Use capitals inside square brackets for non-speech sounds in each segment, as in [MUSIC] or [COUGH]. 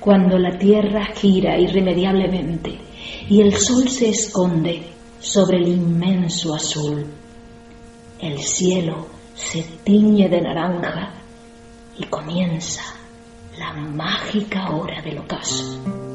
Cuando la tierra gira irremediablemente y el sol se esconde sobre el inmenso azul, el cielo se tiñe de naranja y comienza la mágica hora del ocaso.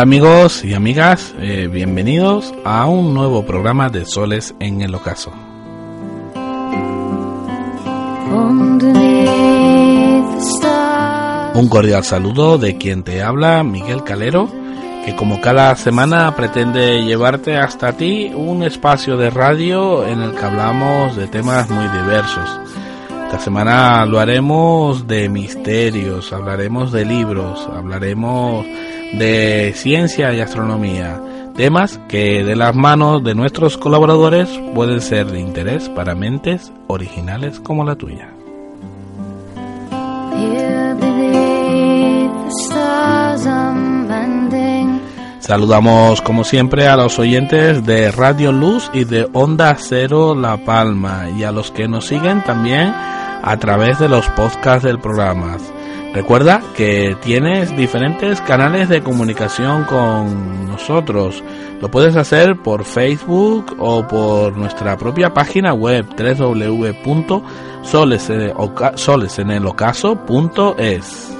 Amigos y amigas, eh, bienvenidos a un nuevo programa de Soles en el Ocaso. Un cordial saludo de quien te habla, Miguel Calero, que como cada semana pretende llevarte hasta ti un espacio de radio en el que hablamos de temas muy diversos. Esta semana lo haremos de misterios, hablaremos de libros, hablaremos de ciencia y astronomía, temas que de las manos de nuestros colaboradores pueden ser de interés para mentes originales como la tuya. Saludamos como siempre a los oyentes de Radio Luz y de Onda Cero La Palma y a los que nos siguen también a través de los podcasts del programa. Recuerda que tienes diferentes canales de comunicación con nosotros. Lo puedes hacer por Facebook o por nuestra propia página web www.solesenelocaso.es.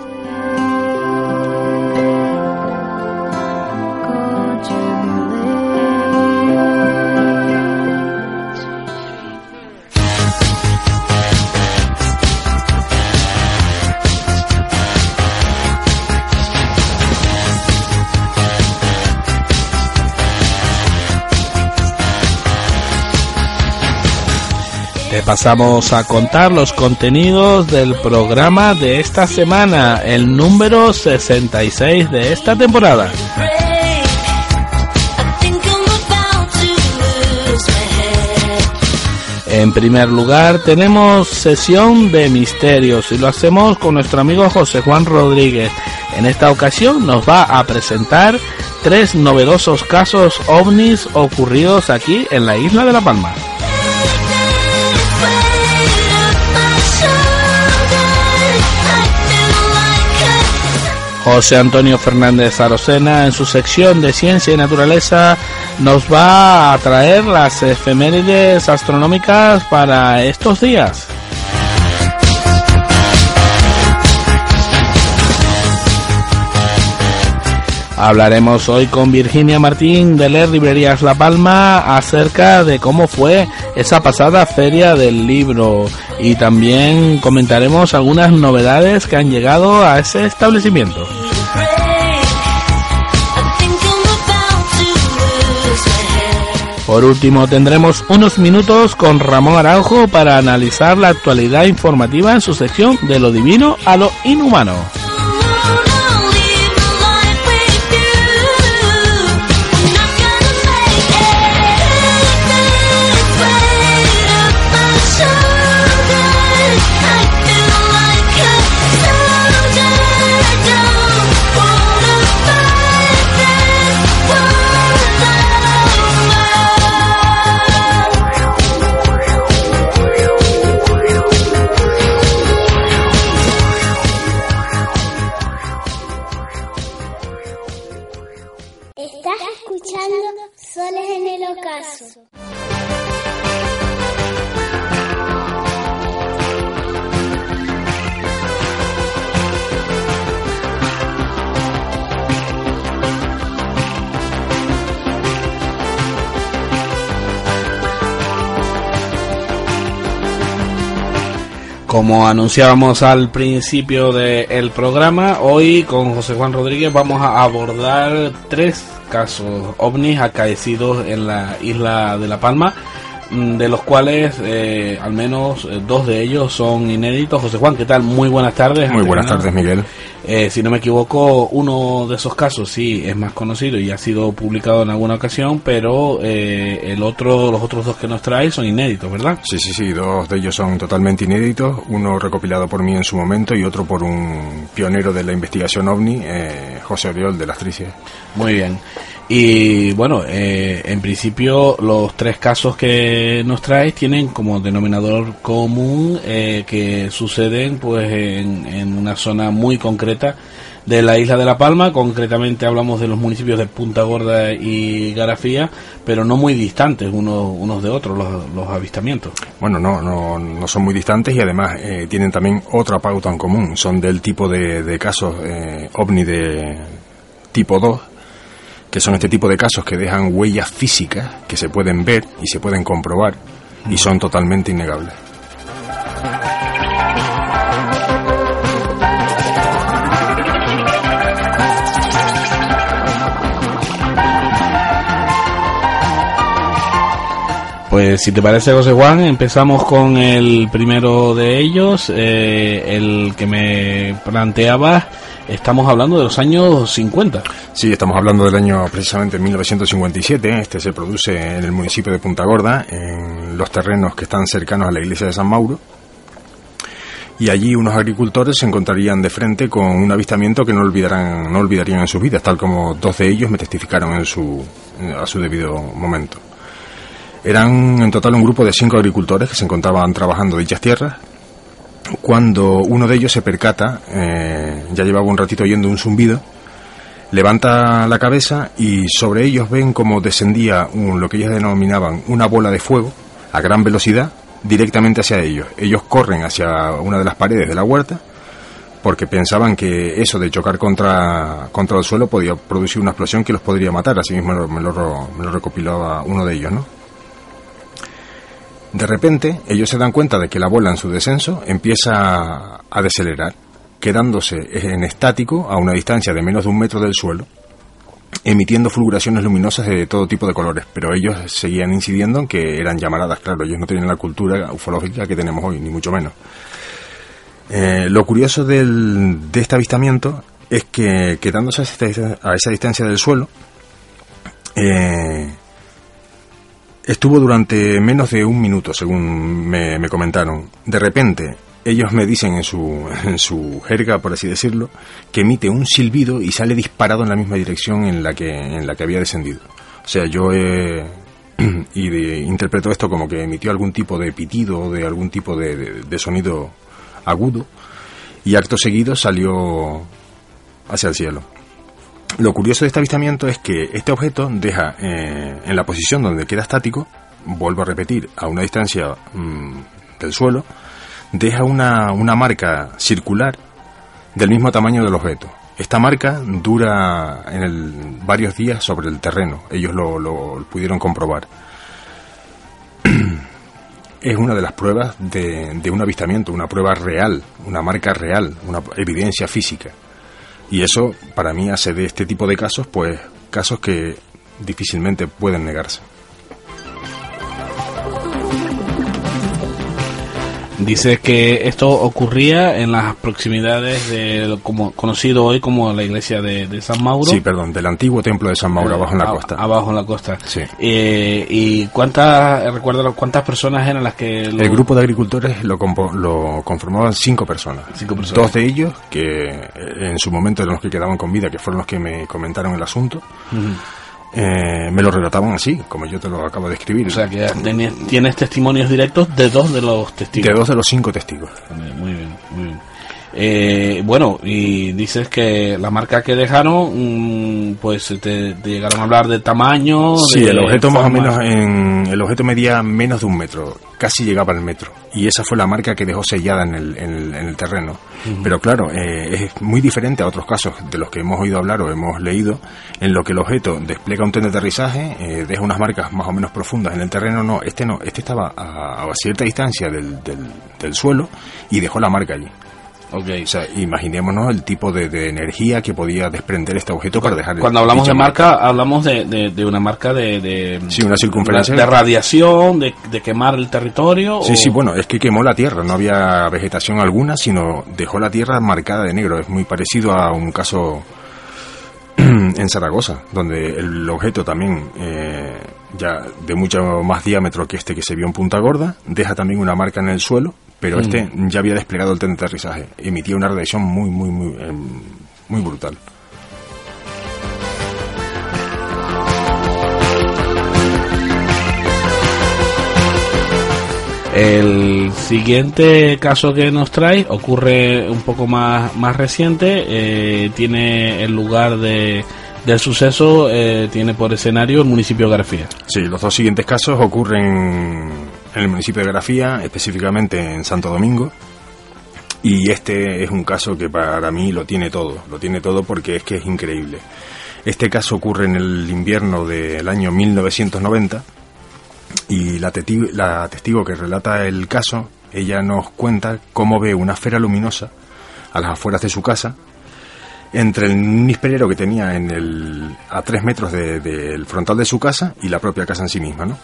pasamos a contar los contenidos del programa de esta semana, el número 66 de esta temporada. En primer lugar tenemos sesión de misterios y lo hacemos con nuestro amigo José Juan Rodríguez. En esta ocasión nos va a presentar tres novedosos casos ovnis ocurridos aquí en la isla de La Palma. José Antonio Fernández Arocena en su sección de Ciencia y Naturaleza nos va a traer las efemérides astronómicas para estos días. Hablaremos hoy con Virginia Martín de Leer Librerías La Palma acerca de cómo fue esa pasada feria del libro y también comentaremos algunas novedades que han llegado a ese establecimiento. Por último, tendremos unos minutos con Ramón Araujo para analizar la actualidad informativa en su sección de lo divino a lo inhumano. Como anunciábamos al principio del programa, hoy con José Juan Rodríguez vamos a abordar tres casos ovnis acaecidos en la isla de La Palma Mm, de los cuales eh, al menos eh, dos de ellos son inéditos. José Juan, ¿qué tal? Muy buenas tardes. Muy buenas tardes, Miguel. Eh, si no me equivoco, uno de esos casos sí es más conocido y ha sido publicado en alguna ocasión, pero el otro, los otros dos que nos trae son inéditos, ¿verdad? Sí, sí, sí, dos de ellos son totalmente inéditos, uno recopilado por mí en su momento y otro por un pionero de la investigación ovni, José Oriol de las Tricias. Muy bien. Y bueno, eh, en principio los tres casos que nos traes tienen como denominador común eh, que suceden pues en, en, una zona muy concreta de la isla de La Palma, concretamente hablamos de los municipios de Punta Gorda y Garafía, pero no muy distantes unos, unos de otros los, avistamientos. Bueno, no, no, no son muy distantes y además eh, tienen también otra pauta en común, son del tipo de, de casos ovni de tipo 2 que son este tipo de casos que dejan huellas físicas que se pueden ver y se pueden comprobar y son totalmente innegables. Pues si te parece, José Juan, empezamos con el primero de ellos, eh, el que me planteaba Estamos hablando de los años 50. Sí, estamos hablando del año precisamente 1957. Este se produce en el municipio de Punta Gorda, en los terrenos que están cercanos a la iglesia de San Mauro. Y allí unos agricultores se encontrarían de frente con un avistamiento que no olvidarán, no olvidarían en sus vidas, tal como dos de ellos me testificaron en su, a su debido momento. Eran en total un grupo de cinco agricultores que se encontraban trabajando dichas tierras cuando uno de ellos se percata, eh, ya llevaba un ratito oyendo un zumbido, levanta la cabeza y sobre ellos ven como descendía lo que ellos denominaban una bola de fuego a gran velocidad directamente hacia ellos. Ellos corren hacia una de las paredes de la huerta porque pensaban que eso de chocar contra, contra el suelo podía producir una explosión que los podría matar. Así mismo me lo, me lo recopilaba uno de ellos, ¿no? De repente, ellos se dan cuenta de que la bola en su descenso empieza a decelerar, quedándose en estático a una distancia de menos de un metro del suelo, emitiendo fulguraciones luminosas de todo tipo de colores, pero ellos seguían incidiendo en que eran llamaradas, claro, ellos no tienen la cultura ufológica que tenemos hoy, ni mucho menos. Eh, lo curioso del, de este avistamiento es que quedándose a esa distancia del suelo, eh, Estuvo durante menos de un minuto, según me, comentaron. De repente, ellos me dicen en su, [LAUGHS] en su jerga, por así decirlo, que emite un silbido y sale disparado en la misma dirección en la que, en la que había descendido. O sea, yo [CLEARS THROAT] y interpreto esto como que emitió algún tipo de pitido o de algún tipo de, sonido agudo y acto seguido salió hacia el cielo. Lo curioso de este avistamiento es que este objeto deja eh, en la posición donde queda estático, vuelvo a repetir, a una distancia mm, del suelo, deja una, una, marca circular del mismo tamaño del objeto. Esta marca dura en el, varios días sobre el terreno, ellos lo, lo pudieron comprobar. [CLEARS THROAT] es una de las pruebas de, de un avistamiento, una prueba real, una marca real, una evidencia física. Y eso, para mí, hace de este tipo de casos, pues, casos que difícilmente pueden negarse. Dice que esto ocurría en las proximidades de como conocido hoy como la iglesia de, San Mauro. Sí, perdón, del antiguo templo de San Mauro, abajo en la costa. Abajo en la costa. Sí. Eh, ¿Y cuántas, recuerda cuántas personas eran las que... El grupo de agricultores lo, lo conformaban cinco personas. Cinco personas. Dos de ellos, que en su momento eran los que quedaban con vida, que fueron los que me comentaron el asunto. Eh, me lo relataban así, como yo te lo acabo de escribir. O sea, que tienes testimonios directos de dos de los testigos. De dos de los cinco testigos. Muy bien, muy bien. Eh, bueno, y dices que la marca que dejaron, mm, pues te, te llegaron a hablar de tamaño. Sí, de el objeto más o menos en, el objeto medía menos de un metro, casi llegaba al metro. Y esa fue la marca que dejó sellada en el, en el, en el terreno. Pero claro, eh, es muy diferente a otros casos de los que hemos oído hablar o hemos leído, en lo que el objeto despliega un tren de aterrizaje, eh, deja unas marcas más o menos profundas en el terreno. No, este no, este estaba a, a cierta distancia del, del, del suelo y dejó la marca allí. Ok. O sea, imaginémonos el tipo de, de energía que podía desprender este objeto para dejar Cuando hablamos de marca, hablamos de, de, de una marca de, de, Sí, una circunferencia. de radiación, de, de quemar el territorio. Sí, o- sí, bueno, es que quemó la tierra, no había vegetación alguna, sino dejó la tierra marcada de negro. Es muy parecido a un caso [CLEARS THROAT] en Zaragoza, donde el objeto también, eh, ya de mucho más diámetro que este que se vio en Punta Gorda, deja también una marca en el suelo, pero este ya había desplegado el tren de aterrizaje. Emitía una radiación muy, muy, muy, eh, muy brutal. El siguiente caso que nos trae ocurre un poco más, más reciente. eh, tiene el lugar de, del suceso, eh, tiene por escenario el municipio de García. Sí, los dos siguientes casos ocurren en el municipio de Grafía, específicamente en Santo Domingo. Y este es un caso que para mí lo tiene todo, lo tiene todo porque es que es increíble. Este caso ocurre en el invierno del año 1990 y la testigo, la testigo que relata el caso, ella nos cuenta cómo ve una esfera luminosa a las afueras de su casa entre el nisperero que tenía en el, a tres metros de- del frontal de su casa y la propia casa en sí misma, ¿no?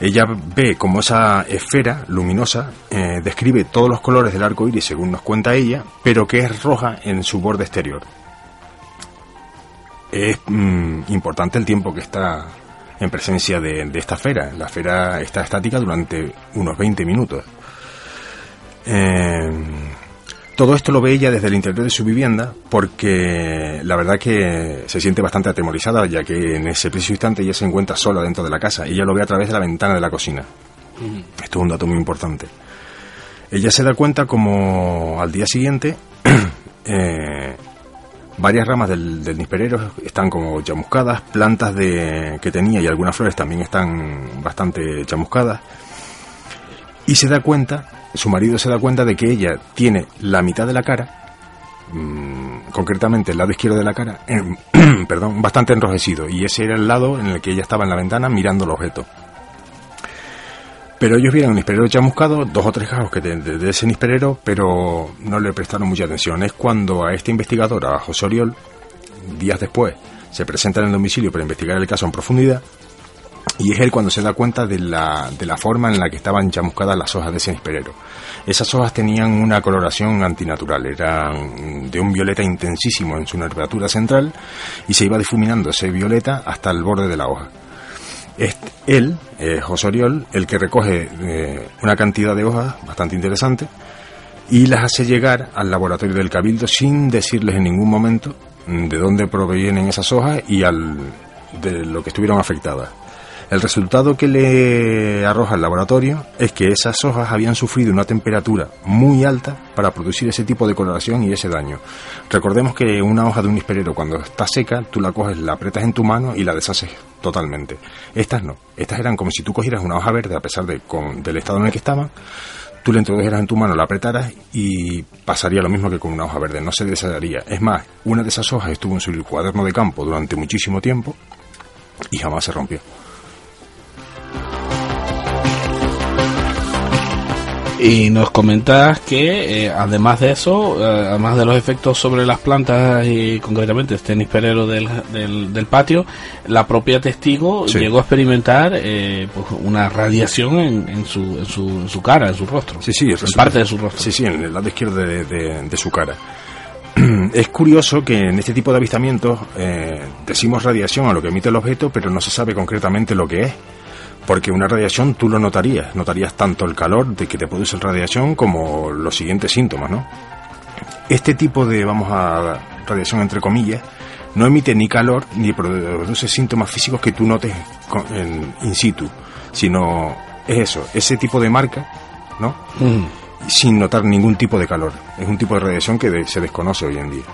Ella ve como esa esfera luminosa eh, describe todos los colores del arco iris, según nos cuenta ella, pero que es roja en su borde exterior. Es mm, importante el tiempo que está en presencia de, de esta esfera. La esfera está estática durante unos 20 minutos. Eh, todo esto lo ve ella desde el interior de su vivienda porque la verdad que se siente bastante atemorizada ya que en ese preciso instante ella se encuentra sola dentro de la casa. Ella lo ve a través de la ventana de la cocina. Esto es un dato muy importante. Ella se da cuenta como al día siguiente [CLEARS THROAT] eh, varias ramas del, del nisperero están como chamuscadas, plantas de, que tenía y algunas flores también están bastante chamuscadas. Y se da cuenta, su marido se da cuenta de que ella tiene la mitad de la cara, mm, concretamente el lado izquierdo de la cara, eh, [CLEARS THROAT] perdón, bastante enrojecido. Y ese era el lado en el que ella estaba en la ventana mirando el objeto. Pero ellos vieron un nisperero chamuscado, dos o tres cajos que de, de- de ese nisperero, pero no le prestaron mucha atención. Es cuando a este investigador, a José Oriol, días después, se presenta en el domicilio para investigar el caso en profundidad, y es él cuando se da cuenta de la, de la forma en la que estaban chamuscadas las hojas de ese nisperero. Esas hojas tenían una coloración antinatural, eran de un violeta intensísimo en su nervatura central y se iba difuminando ese violeta hasta el borde de la hoja. Es él, eh, José Oriol, el que recoge eh, una cantidad de hojas bastante interesante y las hace llegar al laboratorio del Cabildo sin decirles en ningún momento de dónde provienen esas hojas y al, de lo que estuvieron afectadas. El resultado que le arroja el laboratorio es que esas hojas habían sufrido una temperatura muy alta para producir ese tipo de coloración y ese daño. Recordemos que una hoja de un nisperero cuando está seca, tú la coges, la aprietas en tu mano y la deshaces totalmente. Estas no. Estas eran como si tú cogieras una hoja verde, a pesar de, con- del estado en el que estaban, tú la introdujeras en tu mano, la apretaras y pasaría lo mismo que con una hoja verde, no se desharía. Es más, una de esas hojas estuvo en su cuaderno de campo durante muchísimo tiempo y jamás se rompió. Y nos comentas que, eh, además de eso, eh, además de los efectos sobre las plantas y concretamente este nisperero del, del, del patio, la propia testigo Sí. llegó a experimentar eh, pues una radiación en, en, su, en, su, en su cara, en su rostro. Sí, sí, en parte de su rostro. Sí, sí, en el lado izquierdo de, de- de su cara. [CLEARS THROAT] Es curioso que en este tipo de avistamientos eh, decimos radiación a lo que emite el objeto, pero no se sabe concretamente lo que es. Porque una radiación tú lo notarías, notarías tanto el calor de que te produce la radiación como los siguientes síntomas, ¿no? Este tipo de, vamos a, radiación entre comillas, no emite ni calor ni produce síntomas físicos que tú notes en- in situ, sino es eso, ese tipo de marca, ¿no? Mm. sin notar ningún tipo de calor. Es un tipo de radiación que de- se desconoce hoy en día.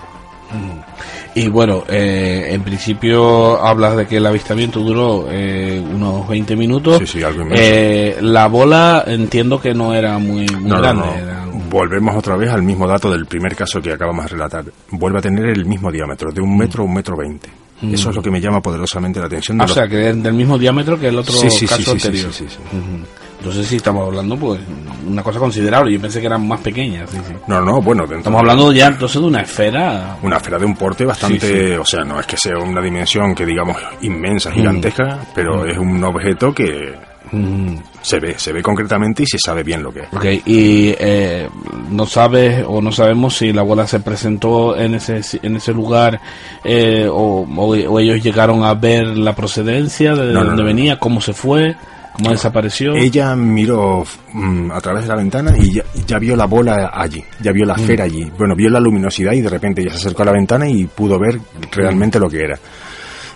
Y bueno, eh, en principio hablas de que el avistamiento duró eh, unos 20 minutos. Sí, sí, algo. Eh, la bola entiendo que no era muy, muy No, no, grande. no. era un- Volvemos otra vez al mismo dato del primer caso que acabamos de relatar. Vuelve a tener el mismo diámetro, de un metro a un metro veinte. Eso es lo que me llama poderosamente la atención. de Ah, o los- sea, que del mismo diámetro que el otro Sí, sí, caso sí, anterior. sí, sí, sí. Ujú. Entonces sí estamos hablando pues una cosa considerable. Yo pensé que eran más pequeñas. sí, sí. No, no, bueno, Estamos hablando ya entonces de una esfera. una esfera de un porte bastante, Sí, o sea, no es que sea una dimensión que digamos inmensa, gigantesca, pero es un objeto que Mm. se ve, se ve concretamente y se sabe bien lo que es. Ok, y eh, no sabes o no sabemos si la bola se presentó en ese en ese lugar eh, o, o- o ellos llegaron a ver la procedencia de No, no, dónde no, venía, cómo se fue, cómo desapareció. Ella miró mm, a través de la ventana y ya, ya vio la bola allí, ya vio la esfera allí. Bueno, vio la luminosidad y de repente ella se acercó a la ventana y pudo ver realmente lo que era.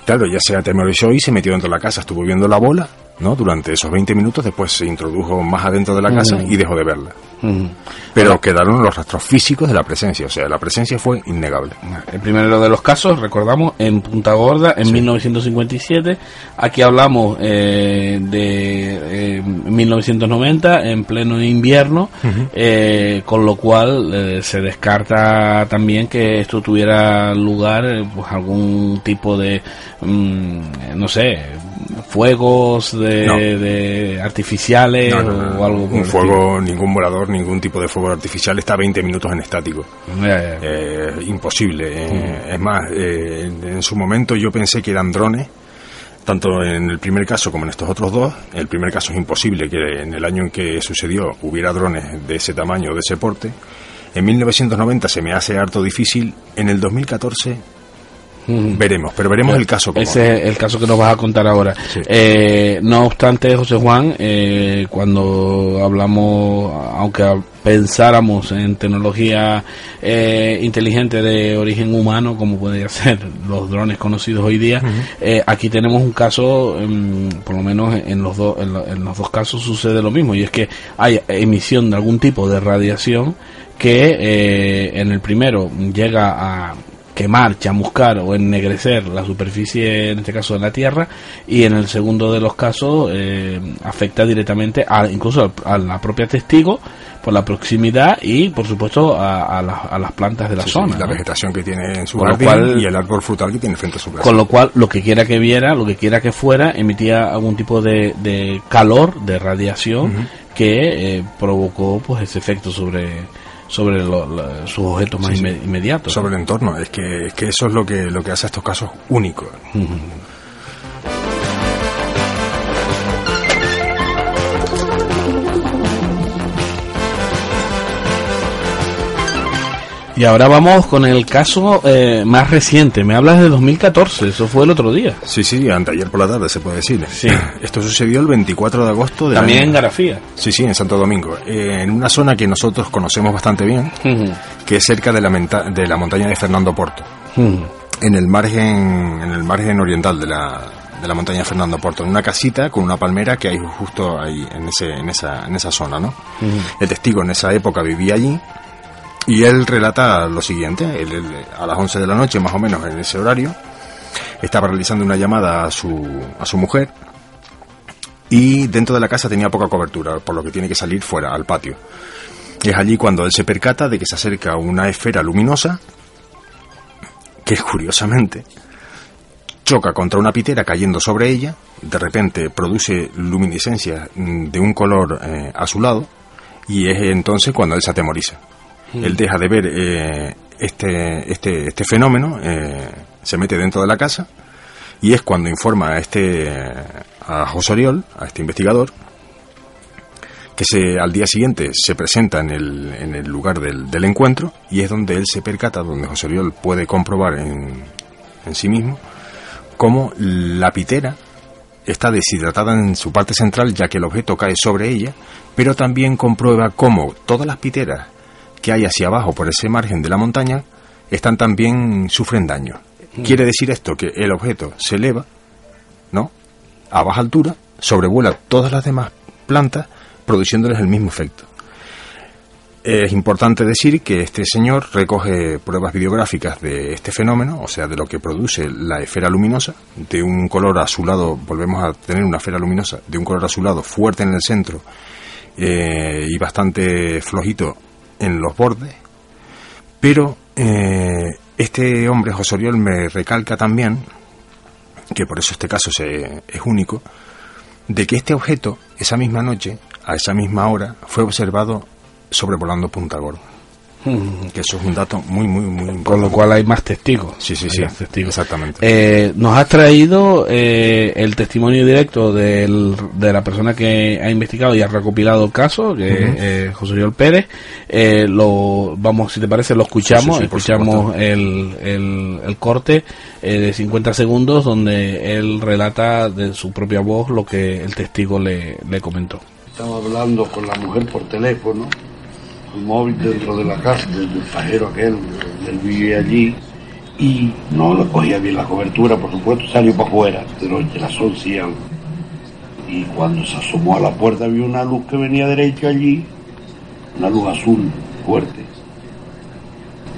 Claro, ya se atemorizó y se metió dentro de la casa, estuvo viendo la bola, ¿no? Durante esos 20 minutos, después se introdujo más adentro de la casa y dejó de verla. Ujú. Pero quedaron los rastros físicos de la presencia, o sea, la presencia fue innegable. El primero de los casos, recordamos, en Punta Gorda, en 1957. Aquí hablamos eh, de eh, 1990, en pleno invierno, eh, con lo cual eh, se descarta también que esto tuviera lugar, eh, pues algún tipo de, mm, no sé, fuegos de, No. de artificiales No, no, no, o algo por un fuego, ningún volador, ningún tipo de fuego artificial está 20 minutos en estático. Ya, ya. Eh, imposible. eh, Es más, eh, en su momento yo pensé que eran drones, tanto en el primer caso como en estos otros dos. El primer caso es imposible que en el año en que sucedió hubiera drones de ese tamaño, de ese porte. En 1990 se me hace harto difícil. En el 2014 Veremos, pero veremos el caso como. Ese es el caso que nos vas a contar ahora. Sí. Eh, no obstante, José Juan, eh, cuando hablamos, aunque pensáramos en tecnología eh, inteligente de origen humano, como podría ser los drones conocidos hoy día, eh, aquí tenemos un caso, em, por lo menos en los, dos en, lo- en los dos casos sucede lo mismo, y es que hay emisión de algún tipo de radiación que eh, en el primero llega a quemar, chamuscar o ennegrecer la superficie, en este caso de la Tierra, y en el segundo de los casos eh, afecta directamente a, incluso a la propia testigo por la proximidad y, por supuesto, a, a las- a las plantas de la Sí, sí, zona. la ¿no? vegetación que tiene en su Con lo jardín cual- y el árbol frutal que tiene frente a su casa. Con lo cual, lo que quiera que viera, lo que quiera que fuera, emitía algún tipo de, de calor, de radiación, que eh, provocó pues ese efecto sobre sobre lo- lo- sus objetos más Sí, inmediatos. sobre el entorno. Es que, es que eso es lo que, lo que hace a estos casos únicos. Y ahora vamos con el caso eh, más reciente. Me hablas de 2014, eso fue el otro día. Sí, sí, anteayer por la tarde se puede decir. Sí. [CLEARS THROAT] Esto sucedió el 24 de agosto de También en Garafía. Sí, sí, en Santo Domingo. Eh, en una zona que nosotros conocemos bastante bien, que es cerca de la, menta- de la montaña de Fernando Porto. En el margen, en el margen oriental de la, de la montaña de Fernando Porto. En una casita con una palmera que hay justo ahí, en, ese, en, esa, en esa zona, ¿no? El testigo en esa época vivía allí. Y él relata lo siguiente, él- a las 11 de la noche, más o menos en ese horario, estaba realizando una llamada a su, a su mujer y dentro de la casa tenía poca cobertura, por lo que tiene que salir fuera, al patio. Es allí cuando él se percata de que se acerca una esfera luminosa que curiosamente choca contra una pitera cayendo sobre ella, de repente produce luminiscencia mm, de un color eh, azulado y es entonces cuando él se atemoriza. Él deja de ver eh, este, este, este fenómeno, eh, se mete dentro de la casa y es cuando informa a este a José Oriol, a este investigador, que se, al día siguiente se presenta en el, en el lugar del, del encuentro y es donde él se percata, donde José Oriol puede comprobar en, en sí mismo cómo la pitera está deshidratada en su parte central ya que el objeto cae sobre ella, pero también comprueba cómo todas las piteras que hay hacia abajo por ese margen de la montaña están también sufren daño. Quiere decir esto que el objeto se eleva, ¿no? A baja altura, sobrevuela todas las demás plantas, produciéndoles el mismo efecto. Es importante decir que este señor recoge pruebas videográficas de este fenómeno, o sea, de lo que produce la esfera luminosa, de un color azulado, volvemos a tener una esfera luminosa, de un color azulado fuerte en el centro eh, y bastante flojito en los bordes, pero eh, este hombre, José Oriol, me recalca también, que por eso este caso se, es único, de que este objeto, esa misma noche, a esa misma hora, fue observado sobrevolando Punta Gorda. Que eso es un dato muy, muy, muy importante. Con lo cual hay más testigos. Sí, sí, Hay sí. más testigos. Exactamente. Eh, nos has traído eh, el testimonio directo del- de la persona que ha investigado y ha recopilado el caso, que eh, José Oriol Pérez. Eh, lo vamos, si te parece, lo escuchamos. Sí, sí, sí, por escuchamos el, el corte eh, de 50 segundos donde él relata de su propia voz lo que el testigo le, le comentó. Estaba hablando con la mujer por teléfono, el móvil dentro de la casa, del pajero aquel, él vivía allí, y no le cogía bien la cobertura, por supuesto, salió para afuera, de noche, las 11 y algo. Y cuando se asomó a la puerta vio una luz que venía derecho allí, una luz azul fuerte.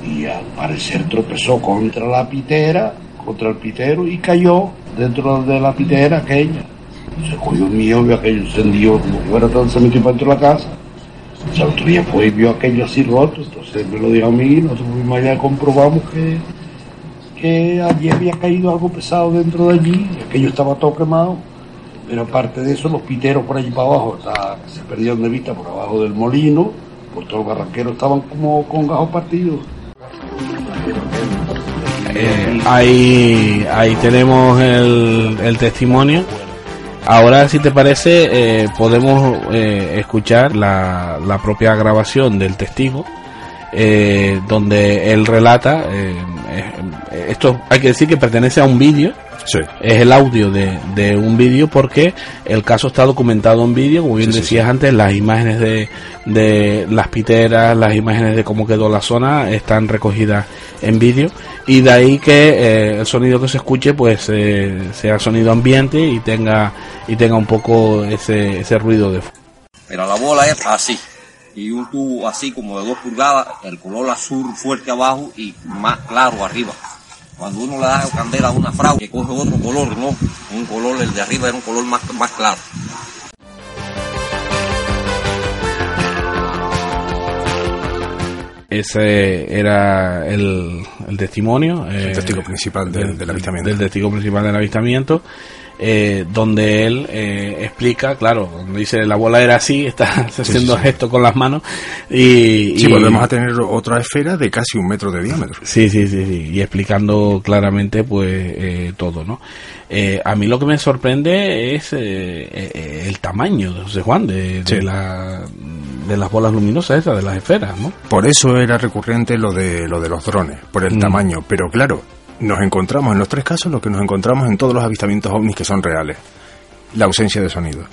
Y al parecer tropezó contra la pitera, contra el pitero, y cayó dentro de la pitera aquella se cogió un mío, vio aquello encendido como fuera todo, se metió para dentro de la casa. O sea, otro día fue y vio aquello así roto, entonces me lo dijo a mí, nosotros fuimos allá comprobamos que, que allí había caído algo pesado dentro de allí, aquello estaba todo quemado. Pero aparte de eso, los piteros por allí para abajo está- se perdieron de vista por abajo del molino, por todos los barranqueros estaban como con gajos partidos. Eh, ahí, ahí tenemos el, el testimonio. Ahora, si te parece, eh, podemos eh, escuchar la, la propia grabación del testigo, eh, donde él relata, eh, esto hay que decir que pertenece a un vídeo, Sí. es el audio de, de un vídeo porque el caso está documentado en vídeo, como bien Sí, sí, decías antes, las imágenes de, de las piteras, las imágenes de cómo quedó la zona están recogidas en vídeo y de ahí que eh, el sonido que se escuche pues eh, sea sonido ambiente y tenga y tenga un poco ese, ese ruido de fondo. Pero la bola es así. Y un tubo así como de dos pulgadas, el color azul fuerte abajo y más claro arriba. Cuando uno le da candela a una fraude, que coge otro color, ¿no? Un color, el de arriba era un color más, más claro. Ese era el, el testimonio. El eh, testigo principal del, del avistamiento. del testigo principal del avistamiento, eh, donde él eh, explica, claro, cuando dice la bola era así, está [LAUGHS] haciendo sí. gestos con las manos y, y- volvemos a tener otra esfera de casi un metro de diámetro. Sí, sí, sí, sí, y explicando claramente pues eh, todo, ¿no? Eh, a mí lo que me sorprende es eh, eh, el tamaño de José Juan, de, la, de las bolas luminosas esas, de las esferas, ¿no? Por eso era recurrente lo de, lo de los drones, por el Mm. tamaño. Pero claro, nos encontramos en los tres casos lo que nos encontramos en todos los avistamientos ovnis que son reales. La ausencia de sonido.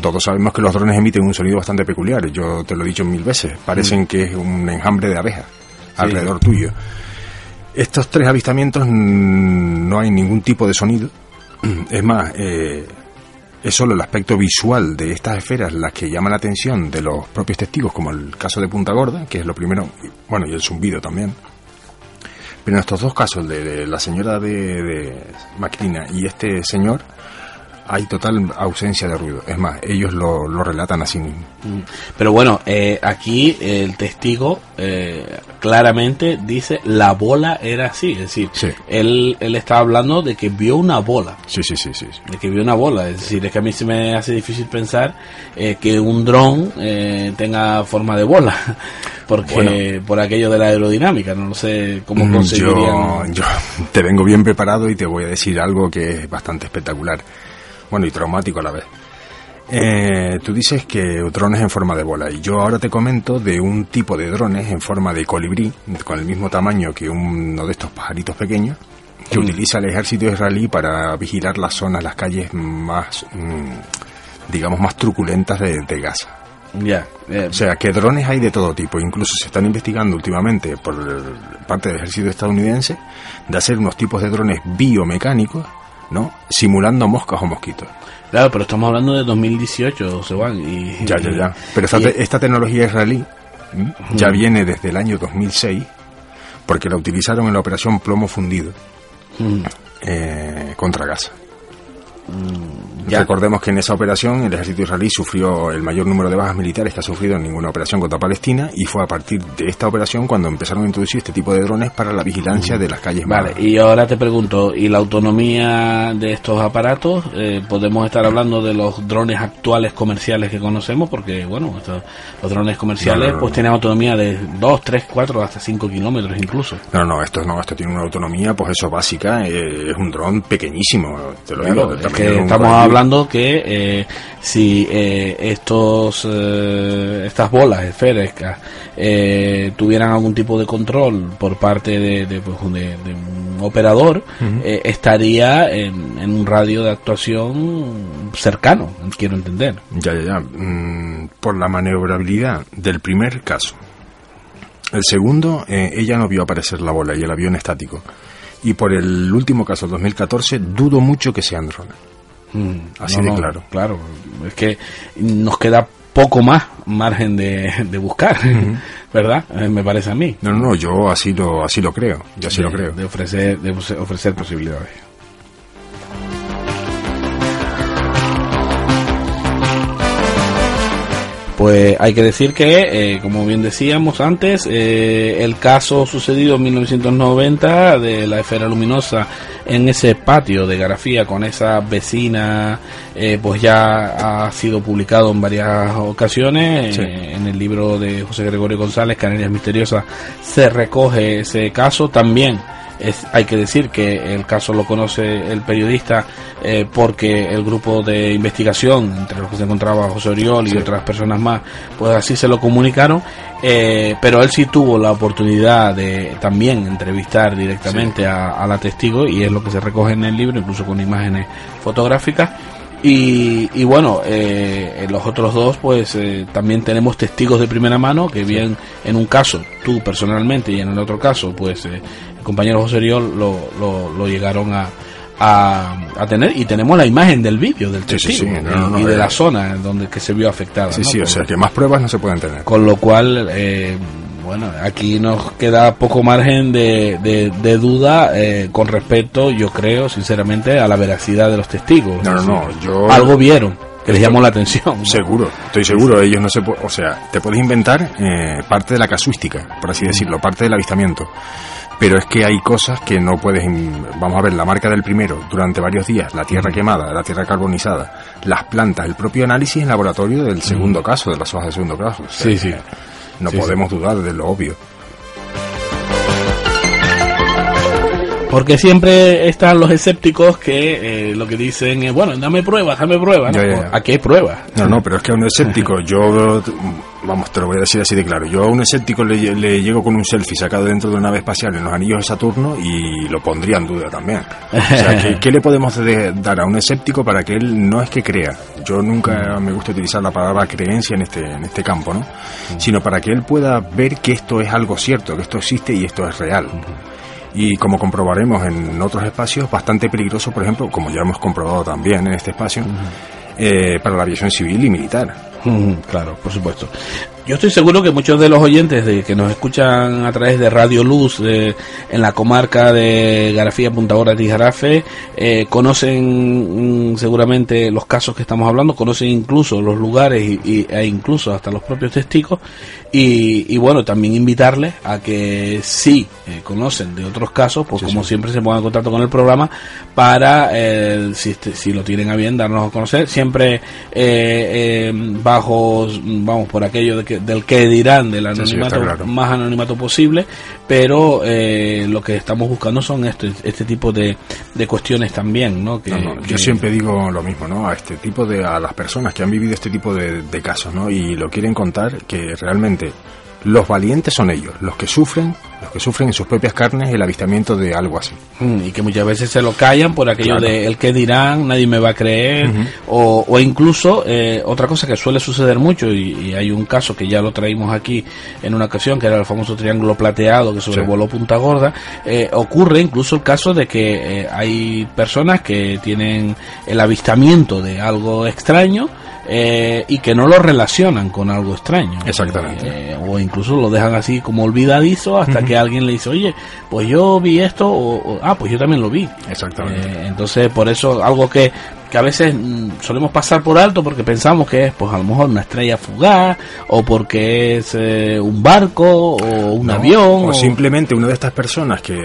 Todos sabemos que los drones emiten un sonido bastante peculiar. Yo te lo he dicho mil veces. Parecen que es un enjambre de abejas alrededor tuyo. Estos tres avistamientos mm, no hay ningún tipo de sonido. [CLEARS THROAT] Es más, eh, es solo el aspecto visual de estas esferas las que llaman la atención de los propios testigos, como el caso de Punta Gorda, que es lo primero, bueno, y el zumbido también. Pero en estos dos casos, de la señora de, de Macrina y este señor, hay total ausencia de ruido. Es más, ellos lo, lo relatan así mismo. Mm. Pero bueno, eh, aquí el testigo eh, claramente dice la bola era así, es decir, Sí. él, él está hablando de que vio una bola. Sí, sí, sí, sí. de que vio una bola. Es decir, es que a mí se me hace difícil pensar eh, que un dron eh, tenga forma de bola. [LAUGHS] Porque Bueno. por aquello de la aerodinámica, no lo sé cómo Mm, Yo, conseguirían. yo [LAUGHS] te vengo bien preparado y te voy a decir algo que es bastante espectacular. Bueno, y traumático a la vez. Eh, tú dices que drones en forma de bola y yo ahora te comento de un tipo de drones en forma de colibrí con el mismo tamaño que uno de estos pajaritos pequeños que Mm. utiliza el ejército israelí para vigilar las zonas, las calles más, mm, digamos, más truculentas de, de Gaza. Ya, eh, O sea, que drones hay de todo tipo. Incluso se están investigando últimamente por parte del ejército estadounidense de hacer unos tipos de drones biomecánicos, ¿no? Simulando moscas o mosquitos. claro, pero estamos hablando de 2018, Seban. Y, Ya, ya, ya. Pero esta, y- te- esta tecnología israelí ¿m? ya viene desde el año 2006, porque la utilizaron en la operación Plomo Fundido eh, contra Gaza. Ya. Recordemos que en esa operación el ejército israelí sufrió el mayor número de bajas militares que ha sufrido en ninguna operación contra Palestina y fue a partir de esta operación cuando empezaron a introducir este tipo de drones para la vigilancia de las calles. Vale, y ahora te pregunto, ¿y la autonomía de estos aparatos? Eh, ¿Podemos estar hablando de los drones actuales comerciales que conocemos? Porque, bueno, estos- los drones comerciales No, no, no, pues tienen autonomía de 2, 3, 4, hasta 5 kilómetros incluso. No, no, esto no, esto tiene una autonomía, pues eso, básica, eh, es un dron pequeñísimo, te lo digo. Del es tamaño que de un estamos hablando que eh, si eh, estos eh, estas bolas esféricas eh, tuvieran algún tipo de control por parte de, de, pues, de- de un operador, eh, estaría en, en un radio de actuación cercano, quiero entender. Ya, ya, ya. Mm, por la maniobrabilidad del primer caso. El segundo, eh, ella no vio aparecer la bola y el avión estático. Y por el último caso, el 2014, dudo mucho que sean drones. Mm, Así de claro. Claro, es que nos queda poco más margen de, de buscar, [LAUGHS] ¿verdad? Eh, me parece a mí. No, no, no, yo así lo, así lo creo. Yo así de, lo creo. de ofrecer de ofrecer posibilidades. Pues hay que decir que, eh, como bien decíamos antes, eh, el caso sucedido en 1990 de la esfera luminosa en ese patio de Garafía con esa vecina, eh, pues ya ha sido publicado en varias ocasiones. Sí. Eh, en el libro de José Gregorio González, Canarias Misteriosas, se recoge ese caso. También es, hay que decir que el caso lo conoce el periodista eh, porque el grupo de investigación, entre los que se encontraba José Oriol y Sí. otras personas más, pues así se lo comunicaron. eh, pero él sí tuvo la oportunidad de también entrevistar directamente a, a la testigo y es lo que se recoge en el libro, incluso con imágenes fotográficas. Y, y bueno, eh, los otros dos, pues eh, también tenemos testigos de primera mano que bien en un caso tú personalmente y en el otro caso, pues eh, compañero José Oriol lo, lo, lo llegaron a, a, a tener y tenemos la imagen del vídeo del Sí, sí, testigo sí, no, no, y de eh. la zona en donde que se vio afectada. Sí, sí, o sea que más pruebas no se pueden tener. con lo cual, eh, bueno, aquí nos queda poco margen de, de, de duda eh, con respecto, yo creo, sinceramente, a la veracidad de los testigos. No, no, no, yo- Algo vieron que les llamó la atención. Seguro, estoy seguro. Ellos no se o sea, te puedes inventar eh, parte de la casuística, por así decirlo, parte del avistamiento. Pero es que hay cosas que no puedes. Vamos a ver, la marca del primero, durante varios días, la tierra quemada, la tierra carbonizada, las plantas, el propio análisis en laboratorio del segundo caso, de las hojas del segundo caso. O sea, Sí, sí. No Sí, podemos dudar de lo obvio. Porque siempre están los escépticos que eh, lo que dicen es, bueno, dame pruebas, dame pruebas. ¿no? Aquí hay pruebas. No, no, pero es que a un escéptico, [LAUGHS] yo, vamos, te lo voy a decir así de claro, yo a un escéptico le, le llego con un selfie sacado dentro de una nave espacial en los anillos de Saturno y lo pondría en duda también. O sea, ¿qué, qué le podemos de- dar a un escéptico para que él no es que crea? Yo nunca me gusta utilizar la palabra creencia en este, en este campo, ¿no? Sino para que él pueda ver que esto es algo cierto, que esto existe y esto es real. Y como comprobaremos en otros espacios, bastante peligroso, por ejemplo, como ya hemos comprobado también en este espacio, eh, para la aviación civil y militar. Claro, por supuesto. Yo estoy seguro que muchos de los oyentes de que nos escuchan a través de Radio Luz eh, en la comarca de Garafía, Punta Gorda y Jarafe eh, conocen mm, seguramente los casos que estamos hablando, conocen incluso los lugares y, y- e incluso hasta los propios testigos. Y, y bueno, también invitarles a que si eh, conocen de otros casos, pues como siempre se pongan en contacto con el programa para, eh, si, este- si lo tienen a bien, darnos a conocer, siempre eh, eh, bajo, vamos, por aquello de que, del que dirán del Sí, sí, anonimato, claro. más anonimato posible, pero eh, lo que estamos buscando son este, este tipo de, de cuestiones también, ¿no? Que, No, no, que- Yo siempre digo lo mismo, ¿no? A este tipo de, a las personas que han vivido este tipo de, de casos, ¿no? Y lo quieren contar, que realmente los valientes son ellos, los que sufren, los que sufren en sus propias carnes el avistamiento de algo así. Mm, y que muchas veces se lo callan por aquello Claro. de el que dirán, nadie me va a creer, o, o incluso eh, otra cosa que suele suceder mucho, y, y hay un caso que ya lo traímos aquí en una ocasión, que era el famoso triángulo plateado que sobrevoló Punta Gorda, eh, ocurre incluso el caso de que eh, hay personas que tienen el avistamiento de algo extraño, eh, y que no lo relacionan con algo extraño. Exactamente. Eh, o incluso lo dejan así como olvidadizo hasta que alguien le dice, oye, pues yo vi esto, o, ah, pues yo también lo vi. Exactamente. Eh, entonces, por eso, algo que que a veces mm, solemos pasar por alto porque pensamos que es pues a lo mejor una estrella fugaz o porque es eh, un barco o un avión o, simplemente una de estas personas que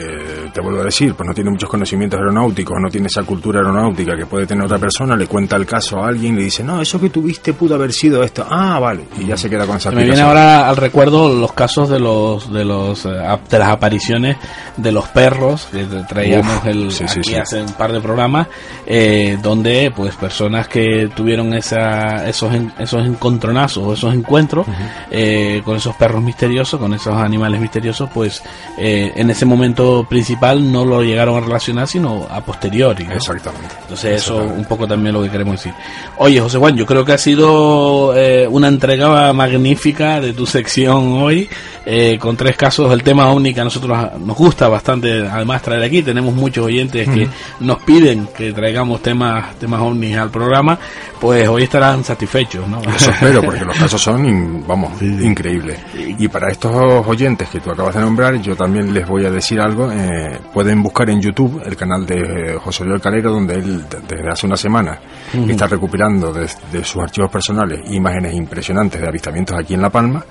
te vuelvo a decir pues no tiene muchos conocimientos aeronáuticos no tiene esa cultura aeronáutica que puede tener otra persona le cuenta el caso a alguien y le dice no eso que tuviste pudo haber sido esto ah vale. Y ya se queda con esa me viene ahora al recuerdo los casos de los de los eh, de las apariciones de los perros que traíamos el aquí hace un par de programas eh, donde pues personas que tuvieron esa, esos esos encontronazos esos encuentros eh, con esos perros misteriosos con esos animales misteriosos pues eh, en ese momento principal no lo llegaron a relacionar sino a posteriori exactamente. Entonces eso un poco también lo que queremos decir. Oye José Juan yo creo que ha sido eh, una entrega magnífica de tu sección hoy con tres casos el tema ovni a nosotros nos gusta bastante además traer aquí tenemos muchos oyentes que nos piden que traigamos temas temas ovnis al programa, pues hoy estarán satisfechos, ¿no? Eso espero, porque los [LAUGHS] casos son, vamos, increíbles. Y para estos oyentes que tú acabas de nombrar, yo también les voy a decir algo. Eh, pueden buscar en YouTube el canal de José Luis Calero, donde él desde hace una semana está recuperando de, sus archivos personales imágenes impresionantes de avistamientos aquí en La Palma.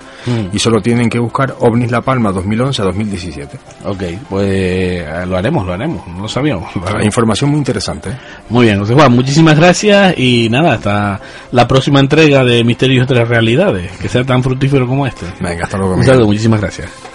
Y solo tienen que buscar OVNIS La Palma 2011 a 2017. Ok, pues eh, lo haremos, lo haremos, no lo sabíamos. [LAUGHS] Información muy interesante. Muy bien, José Juan, muchísimas gracias y nada, hasta la próxima entrega de Misterios de las Realidades, que sea tan fructífero como este. Venga, hasta luego. Un saludo, muchísimas gracias.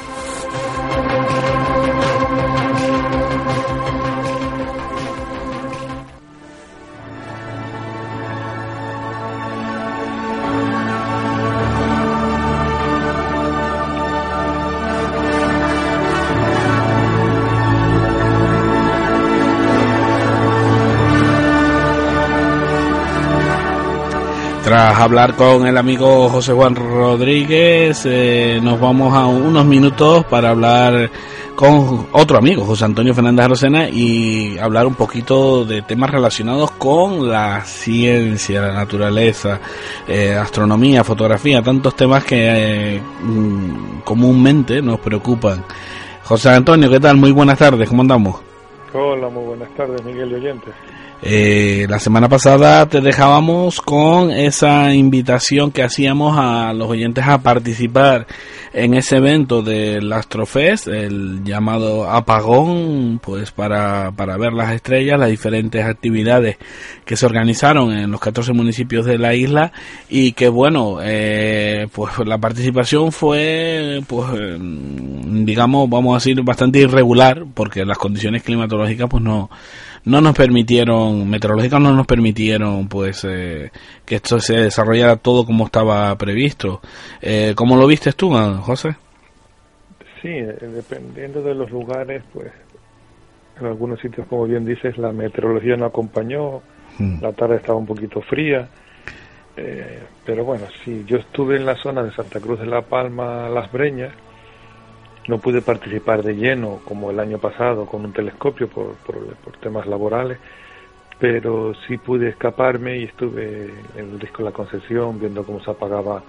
Tras hablar con el amigo José Juan Rodríguez, eh, nos vamos a unos minutos para hablar con otro amigo, José Antonio Fernández Rosena, y hablar un poquito de temas relacionados con la ciencia, la naturaleza, eh, astronomía, fotografía, tantos temas que eh, mm, comúnmente nos preocupan. José Antonio, ¿qué tal? Muy buenas tardes, ¿cómo andamos? Hola, muy buenas tardes, Miguel y oyentes. Eh, la semana pasada te dejábamos con esa invitación que hacíamos a los oyentes a participar en ese evento del Astrofest, el llamado apagón, pues para, para ver las estrellas, las diferentes actividades que se organizaron en los 14 municipios de la isla. Y que bueno, eh, pues la participación fue, pues digamos, vamos a decir, bastante irregular porque las condiciones climatológicas pues no no nos permitieron, meteorológicas no nos permitieron pues eh, que esto se desarrollara todo como estaba previsto. Eh, ¿Cómo lo viste tú, José? Sí, eh, dependiendo de los lugares, pues en algunos sitios, como bien dices, la meteorología no acompañó, hmm. la tarde estaba un poquito fría, eh, pero bueno, sí, yo estuve en la zona de Santa Cruz de la Palma, Las Breñas, no pude participar de lleno como el año pasado con un telescopio por, por, temas laborales, pero sí pude escaparme y estuve en el disco La Concesión viendo cómo se apagaba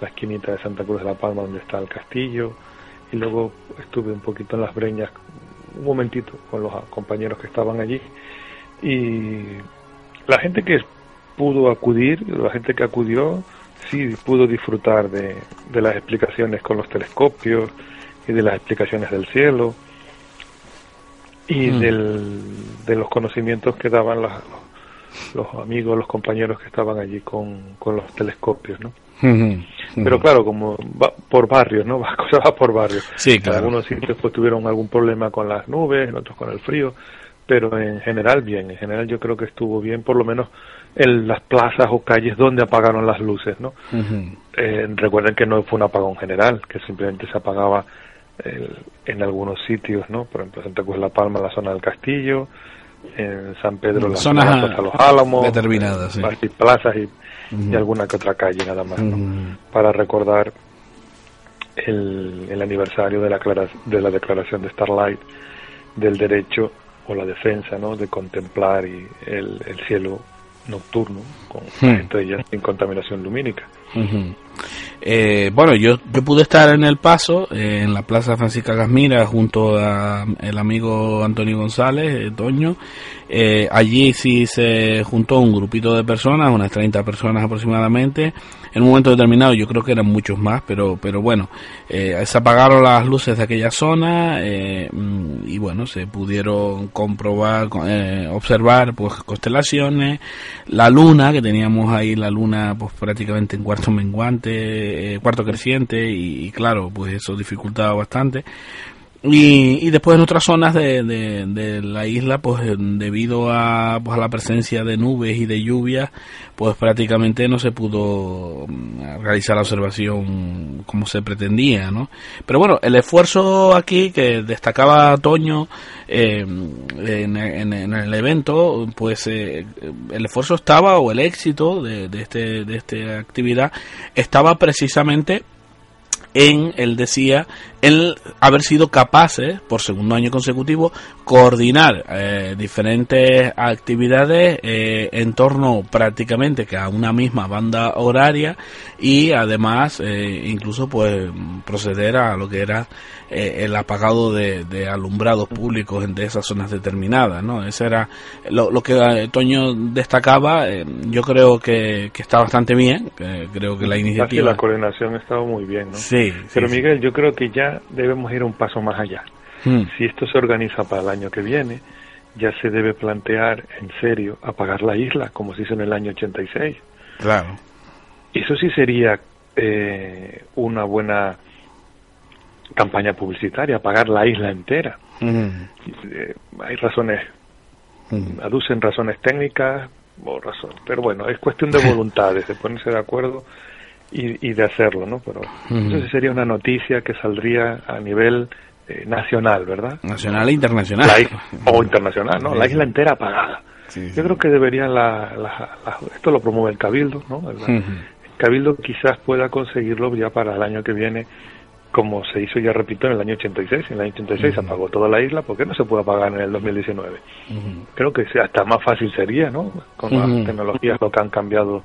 la esquinita de Santa Cruz de la Palma donde está el castillo y luego estuve un poquito en las breñas un momentito con los compañeros que estaban allí. Y la gente que pudo acudir, la gente que acudió, sí pudo disfrutar de, de las explicaciones con los telescopios, y de las explicaciones del cielo y mm. del, de los conocimientos que daban los, los amigos, los compañeros que estaban allí con, con los telescopios, ¿no? Pero claro, como va por barrios, ¿no? [LAUGHS] La cosa va por barrios. Sí, claro. En algunos sitios pues tuvieron algún problema con las nubes, en otros con el frío, pero en general bien, en general yo creo que estuvo bien, por lo menos en las plazas o calles donde apagaron las luces, ¿no? Eh, recuerden que no fue un apagón general, que simplemente se apagaba en algunos sitios, ¿no? Por ejemplo, Santa Cruz la Palma, la zona del Castillo, en San Pedro, la zona de los Álamos, determinadas, sí. plazas y, alguna que otra calle nada más, ¿no? Para recordar el, el aniversario de la, de la declaración de Starlight del derecho o la defensa, ¿no? De contemplar y el, el cielo nocturno con hmm. estrellas sin contaminación lumínica. Eh, bueno, yo, yo pude estar en El Paso, eh, en la Plaza Francisca Gasmira, junto a el amigo Antonio González, Toño. allí sí se juntó un grupito de personas, unas 30 personas aproximadamente, en un momento determinado yo creo que eran muchos más, pero, pero bueno, eh, se apagaron las luces de aquella zona eh, mm, y bueno, se pudieron comprobar, eh, observar pues constelaciones, la luna, que teníamos ahí la luna pues prácticamente en cuarto menguante, cuarto creciente y, y claro, pues eso dificultaba bastante. Y, después en otras zonas de, de, la isla, pues debido a, pues, a la presencia de nubes y de lluvia, pues prácticamente no se pudo mm, realizar la observación como se pretendía, ¿no? Pero bueno, el esfuerzo aquí que destacaba Toño eh, en, en, el evento, pues eh, el esfuerzo estaba, o el éxito de, de, este, de esta actividad, estaba precisamente en, él decía, el haber sido capaces, por segundo año consecutivo, coordinar eh, diferentes actividades eh, en torno prácticamente que a una misma banda horaria y además eh, incluso pues proceder a lo que era el apagado de, alumbrados públicos en de esas zonas determinadas, ¿no? Ese era lo, que Toño destacaba, yo creo que, está bastante bien, creo que la iniciativa... La coordinación ha estado muy bien, ¿no? Sí. Pero Miguel, yo creo que ya debemos ir un paso más allá. Hmm. Si esto se organiza para el año que viene, ya se debe plantear en serio apagar la isla, como se hizo en el año 86. Claro. Eso sí sería eh, una buena campaña publicitaria, apagar la isla entera. Hmm. Eh, hay razones, hmm. aducen razones técnicas o razones, pero bueno, es cuestión de [LAUGHS] voluntades, de ponerse de acuerdo y, de hacerlo, ¿no? Pero eso sería una noticia que saldría a nivel eh, nacional, ¿verdad? Nacional e internacional. o internacional, ¿no? La isla entera apagada. Yo creo que debería la, esto lo promueve el Cabildo, ¿no? El, Cabildo quizás pueda conseguirlo ya para el año que viene, como se hizo, ya repito, en el año 86. En el año 86 se apagó toda la isla, ¿por qué no se puede apagar en el 2019? Creo que hasta más fácil sería, ¿no? Con las tecnologías lo que han cambiado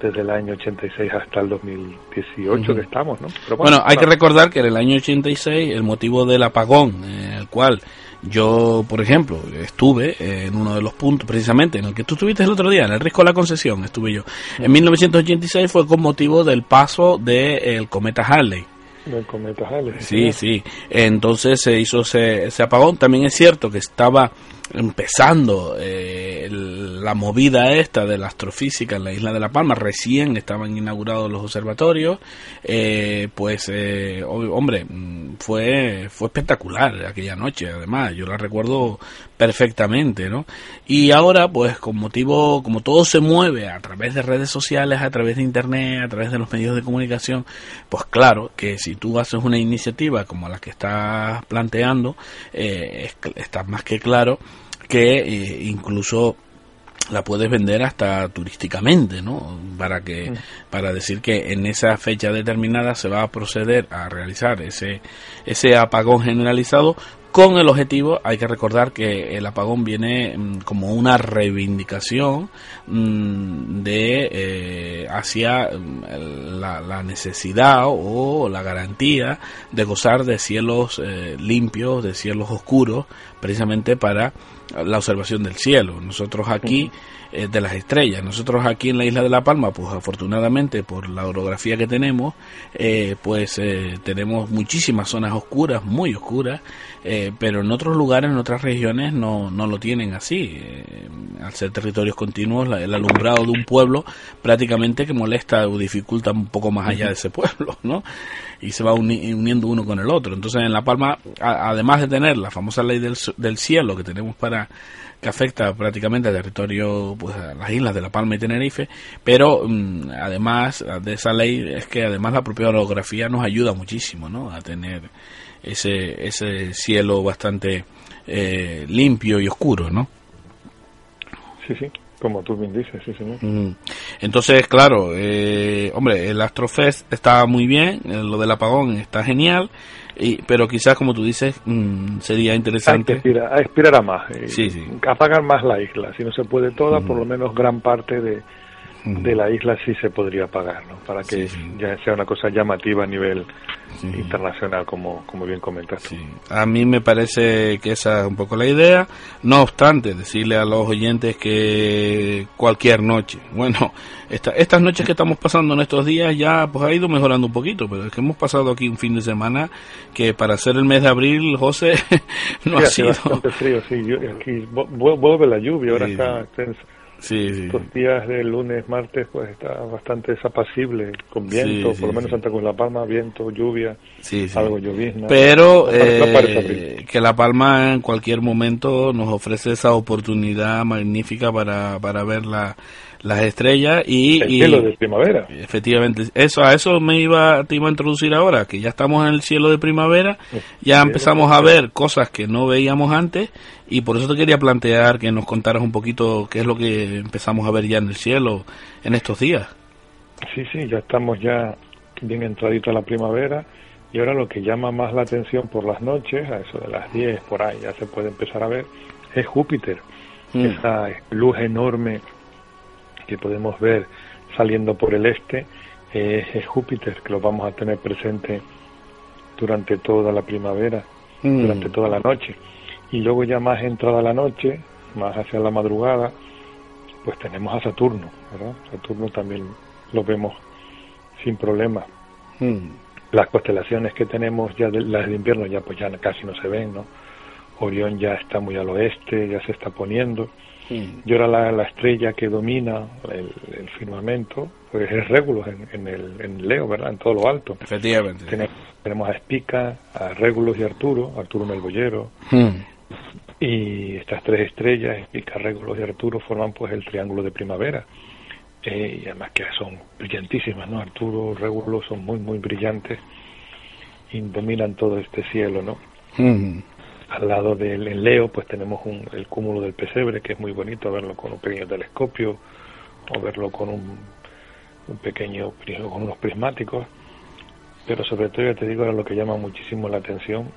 desde el año 86 hasta el 2018 que estamos, ¿no? bueno, hay que recordar que en el año 86 el motivo del apagón, en el cual yo, por ejemplo, estuve en uno de los puntos, precisamente en el que tú estuviste el otro día, en el Risco de la Concesión, estuve yo. En 1986 fue con motivo del paso del cometa Halley. Del cometa Halley. Sí, sí. Entonces se hizo ese, ese apagón. También es cierto que estaba empezando eh, la movida esta de la astrofísica en la isla de La Palma, recién estaban inaugurados los observatorios, eh, pues eh, hombre, mm, fue, fue espectacular aquella noche, además, yo la recuerdo perfectamente, ¿no? Y ahora, pues con motivo, como todo se mueve a través de redes sociales, a través de internet, a través de los medios de comunicación, pues claro que si tú haces una iniciativa como la que estás planteando, eh, está más que claro que eh, incluso la puedes vender hasta turísticamente, ¿no? Para que mm. para decir que en esa fecha determinada se va a proceder a realizar ese ese apagón generalizado con el objetivo, hay que recordar que el apagón viene mm, como una reivindicación mm, de eh, hacia mm, la, necesidad o la garantía de gozar de cielos eh, limpios, de cielos oscuros, precisamente para la observación del cielo. Nosotros aquí eh, de las estrellas. Nosotros aquí en la isla de La Palma, pues afortunadamente por la orografía que tenemos, eh, pues eh, tenemos muchísimas zonas oscuras, muy oscuras, pero en otros lugares, en otras regiones no, no lo tienen así. al ser territorios continuos, el alumbrado de un pueblo prácticamente que molesta o dificulta un poco más allá de ese pueblo, [LAUGHS] ¿no? Y se va uniendo uno con el otro. Entonces en La Palma, además de tener la famosa ley del, del cielo que tenemos para que afecta prácticamente al territorio, pues a las islas de La Palma y Tenerife, pero mm, además de esa ley es que además la propia orografía nos ayuda muchísimo, ¿no? A tener ese, ese cielo bastante eh, limpio y oscuro, ¿no? Sí, sí. Como tú bien dices, sí, señor. Entonces, claro, eh, hombre, el Astrofest está muy bien, eh, lo del apagón está genial, y, pero quizás, como tú dices, mm, sería interesante. Hay que aspirar, a más, eh, sí, sí. apagar más la isla. Si no se puede toda, por lo menos gran parte de, de la isla sí se podría pagar, ¿no? Para que ya sea una cosa llamativa a nivel internacional, como, como bien comentaste. A mí me parece que esa es un poco la idea. No obstante, decirle a los oyentes que cualquier noche, [LAUGHS] bueno, esta, estas noches que estamos pasando en estos días ya pues ha ido mejorando un poquito, pero es que hemos pasado aquí un fin de semana que para hacer el mes de abril, José, [LAUGHS] no ha sido... frío, sí. aquí vuelve la lluvia, ahora está Sí, Estos días de lunes, martes, pues está bastante desapacible, con viento, por lo menos Santa Cruz La Palma, viento, lluvia, algo llovizna. Pero eh, que La Palma en cualquier momento nos ofrece esa oportunidad magnífica para, para ver la, las estrellas y el cielo de primavera. Efectivamente. Eso a eso me iba te iba a introducir ahora que ya estamos en el cielo de primavera ya empezamos a ver cosas que no veíamos antes y por eso te quería plantear que nos contaras un poquito qué es lo que empezamos a ver ya en el cielo en estos días. Sí sí ya estamos ya bien entradito a la primavera y ahora lo que llama más la atención por las noches a eso de las 10 por ahí ya se puede empezar a ver es Júpiter mm. esa luz enorme que podemos ver saliendo por el este es, Júpiter, que lo vamos a tener presente durante toda la primavera, mm. durante toda la noche. Y luego ya más entrada la noche, más hacia la madrugada, pues tenemos a Saturno, ¿verdad? Saturno también lo vemos sin problema. Mm. Las constelaciones que tenemos ya de, las de invierno ya pues ya casi no se ven, ¿no? Orión ya está muy al oeste, ya se está poniendo. Y ahora la, estrella que domina el, firmamento pues es Regulus en, el, en Leo, ¿verdad? En todo lo alto. Efectivamente. Tenemos, a Espica, a Regulus y Arturo, Arturo Melbollero. Hmm. Y estas tres estrellas, Espica, Regulus y Arturo, forman pues el triángulo de primavera. Eh, y además que son brillantísimas, ¿no? Arturo, Regulus son muy, muy brillantes y dominan todo este cielo, ¿no? Hmm al lado del Leo pues tenemos el cúmulo del pesebre que es muy bonito verlo con un pequeño telescopio o verlo con un, un pequeño con unos prismáticos pero sobre todo ya te digo ahora lo que llama muchísimo la atención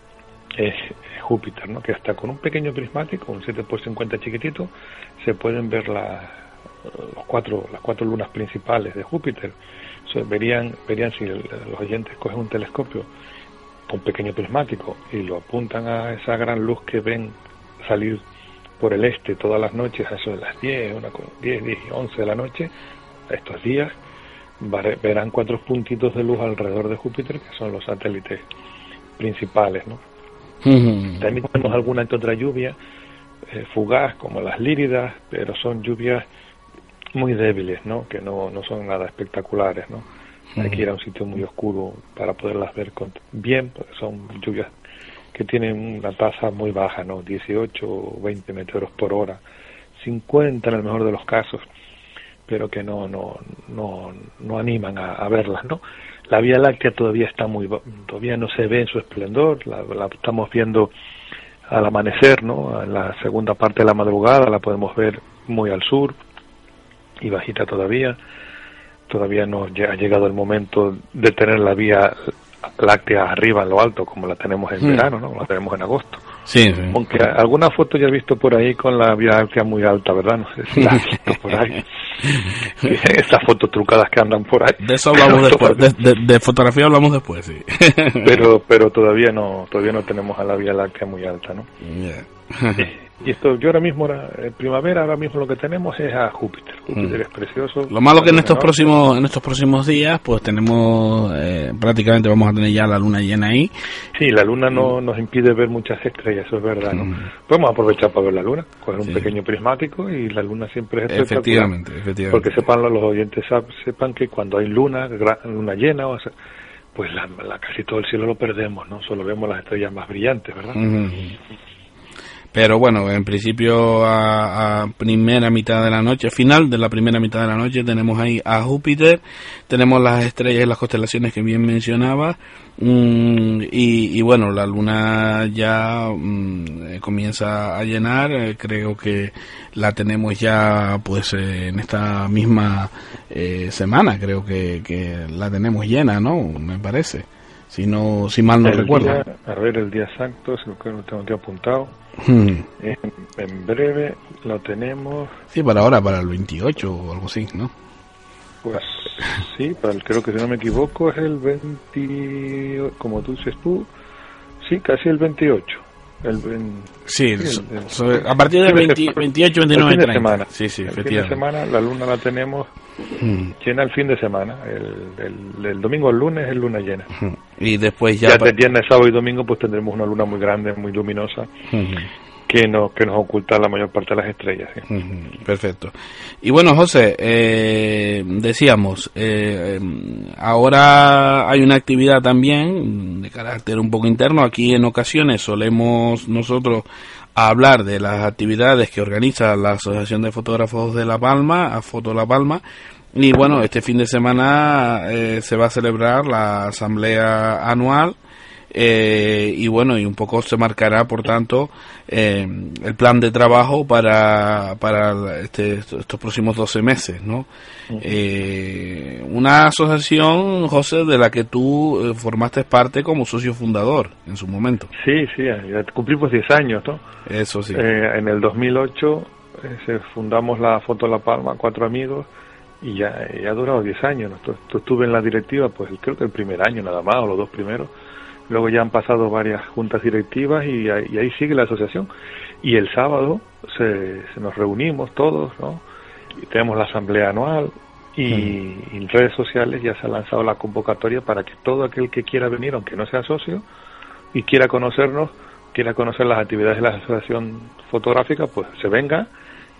es Júpiter ¿no? que hasta con un pequeño prismático un 7 por 50 chiquitito se pueden ver los cuatro las cuatro lunas principales de Júpiter verían verían si los oyentes cogen un telescopio un pequeño prismático y lo apuntan a esa gran luz que ven salir por el este todas las noches, a eso de las 10, una, 10, 10 y 11 de la noche, estos días, verán cuatro puntitos de luz alrededor de Júpiter, que son los satélites principales. ¿no? También tenemos alguna que otra lluvia eh, fugaz, como las líridas, pero son lluvias muy débiles, ¿no? que no, no son nada espectaculares. ¿no? Hay que ir a un sitio muy oscuro para poderlas ver bien, porque son lluvias que tienen una tasa muy baja, ¿no? 18 o 20 metros por hora, 50 en el mejor de los casos, pero que no, no, no, no animan a, verlas, ¿no? La Vía Láctea todavía está muy, todavía no se ve en su esplendor, la, la estamos viendo al amanecer, ¿no? En la segunda parte de la madrugada la podemos ver muy al sur y bajita todavía todavía no ha llegado el momento de tener la vía láctea arriba en lo alto como la tenemos en hmm. verano, ¿no? la tenemos en agosto. Sí, Aunque alguna foto ya he visto por ahí con la vía láctea muy alta, ¿verdad? No sé si la has visto por ahí. [LAUGHS] Estas fotos trucadas que andan por ahí. De eso hablamos [LAUGHS] después, de, fotografía hablamos después, sí. pero pero todavía no todavía no tenemos a la vía láctea muy alta, ¿no? Y esto, yo ahora mismo, en primavera, ahora mismo lo que tenemos es a Júpiter. Júpiter mm. es precioso. Lo malo que en estos próximos en estos próximos días, pues tenemos, eh, prácticamente vamos a tener ya la luna llena ahí. Sí, la luna no nos impide ver muchas estrellas, eso es verdad. ¿no? Mm. Podemos aprovechar para ver la luna, coger un pequeño prismático y la luna siempre es Efectivamente, efectivamente. Porque sepan los oyentes sepan que cuando hay luna, luna llena, o pues la, casi todo el cielo lo perdemos, ¿no? Solo vemos las estrellas más brillantes, ¿verdad? Pero bueno, en principio a, primera mitad de la noche, final de la primera mitad de la noche, tenemos ahí a Júpiter, tenemos las estrellas y las constelaciones que bien mencionaba, mm, y, bueno, la luna ya mm, comienza a llenar, eh, creo que la tenemos ya pues eh, en esta misma eh, semana, creo que, que la tenemos llena, ¿no? Me parece si no si mal no recuerdo. a ver el día exacto, si lo tengo aquí apuntado. Hmm. En, breve lo tenemos. Sí, para ahora, para el 28 o algo así, ¿no? Pues sí, para el, creo que si no me equivoco es el 20, como tú dices tú, sí, casi el 28. El, sí, a partir del 28, 29, 30. Semana. Sí, sí, el fin de semana la luna la tenemos hmm. llena el fin de semana. El, el, domingo al lunes es luna llena. Hmm. Y después ya... Ya de viernes, sábado y domingo pues tendremos una luna muy grande, muy luminosa. Hmm que nos, que nos oculta la mayor parte de las estrellas. Perfecto. Y bueno, José, eh, decíamos, eh, ahora hay una actividad también de carácter un poco interno. Aquí en ocasiones solemos nosotros hablar de las actividades que organiza la Asociación de Fotógrafos de La Palma, a Foto La Palma. Y bueno, este fin de semana eh, se va a celebrar la asamblea anual eh, y bueno, y un poco se marcará, por tanto, eh, el plan de trabajo para, para este, estos próximos 12 meses, ¿no? Eh, una asociación, José, de la que tú formaste parte como socio fundador en su momento. Sí, sí, ya cumplimos 10 años, ¿no? Eso sí. en el 2008 se fundamos la Foto La Palma, cuatro amigos, y ya, ya ha durado 10 años. ¿no? estuve en la directiva, pues creo que el primer año nada más, o los dos primeros Luego ya han pasado varias juntas directivas y, ahí sigue la asociación. Y el sábado se, nos reunimos todos, ¿no? Y tenemos la asamblea anual y, en redes sociales ya se ha lanzado la convocatoria para que todo aquel que quiera venir, aunque no sea socio, y quiera conocernos, quiera conocer las actividades de la asociación fotográfica, pues se venga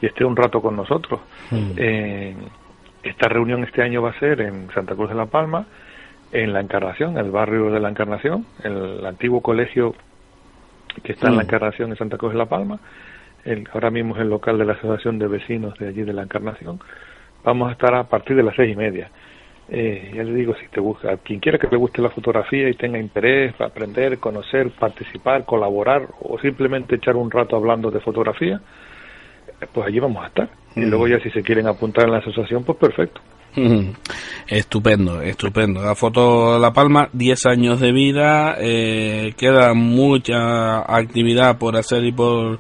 y esté un rato con nosotros. Eh, esta reunión este año va a ser en Santa Cruz de la Palma en la Encarnación, el barrio de la Encarnación, el antiguo colegio que está en la mm. Encarnación de Santa Cruz de la Palma. El, ahora mismo es el local de la Asociación de Vecinos de allí de la Encarnación. Vamos a estar a partir de las seis y media. Eh, ya le digo, si te gusta, quien quiera que le guste la fotografía y tenga interés para aprender, conocer, participar, colaborar o simplemente echar un rato hablando de fotografía, pues allí vamos a estar. Y mm. luego ya si se quieren apuntar en la asociación, pues perfecto. [LAUGHS] Estupendo, estupendo. La foto La Palma, 10 años de vida, eh, queda mucha actividad por hacer y por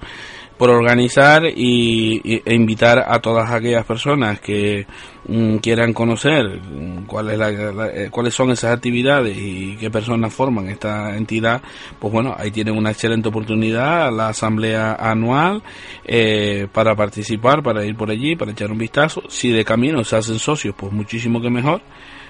por organizar y, e invitar a todas aquellas personas que mm, quieran conocer cuál es eh, cuáles son esas actividades y qué personas forman esta entidad, pues bueno, ahí tienen una excelente oportunidad, la asamblea anual, eh, para participar, para ir por allí, para echar un vistazo. Si de camino se hacen socios, pues muchísimo que mejor,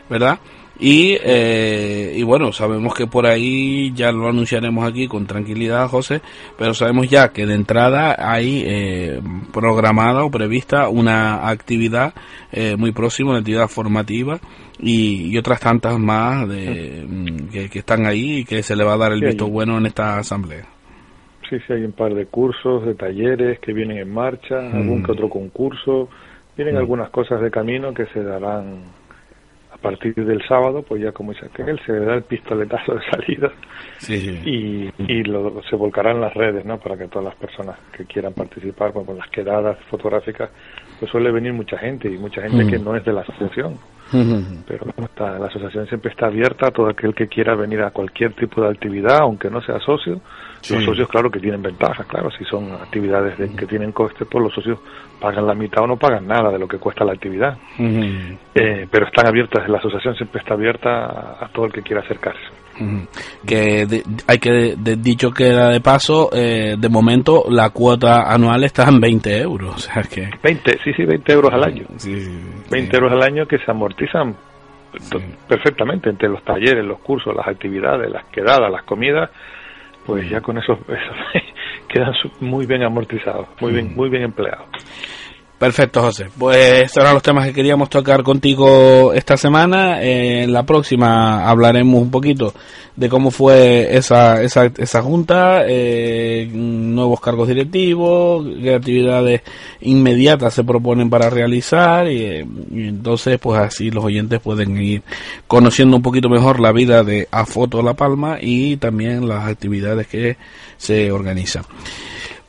¿verdad? Y, eh, y bueno, sabemos que por ahí ya lo anunciaremos aquí con tranquilidad, José, pero sabemos ya que de entrada hay eh, programada o prevista una actividad eh, muy próxima, una actividad formativa y, otras tantas más de, mm, que, están ahí y que se le va a dar el visto bueno en esta asamblea. Sí, sí, hay un par de cursos, de talleres que vienen en marcha, algún mm. que otro concurso, vienen mm. algunas cosas de camino que se darán partir del sábado, pues ya como dice aquel, se le da el pistoletazo de salida y, y lo, se volcará en las redes, ¿no? Para que todas las personas que quieran participar, pues, con las quedadas fotográficas, pues suele venir mucha gente y mucha gente que no es de la asociación. Pero está, la asociación siempre está abierta a todo aquel que quiera venir a cualquier tipo de actividad, aunque no sea socio. Los socios, claro, que tienen ventajas, claro, si son actividades que tienen coste, pues los socios pagan la mitad o no pagan nada de lo que cuesta la actividad. Eh, pero están abiertas, la asociación siempre está abierta a, todo el que quiera acercarse. Que hay que, dicho que era de paso, eh, de momento la cuota anual está en 20 euros. O sea que... 20, sí, sí, 20 euros al año. 20 euros al año que se amortizan perfectamente entre los talleres, los cursos, las actividades, las quedadas, las comidas pues ya con eso, [LAUGHS] quedan muy bien amortizados, muy bien, muy bien empleados. Perfecto, José. Pues estos eran los temas que queríamos tocar contigo esta semana. Eh, en la próxima hablaremos un poquito de cómo fue esa, esa, esa junta, eh, nuevos cargos directivos, qué actividades inmediatas se proponen para realizar y, entonces pues así los oyentes pueden ir conociendo un poquito mejor la vida de A Foto La Palma y también las actividades que se organizan.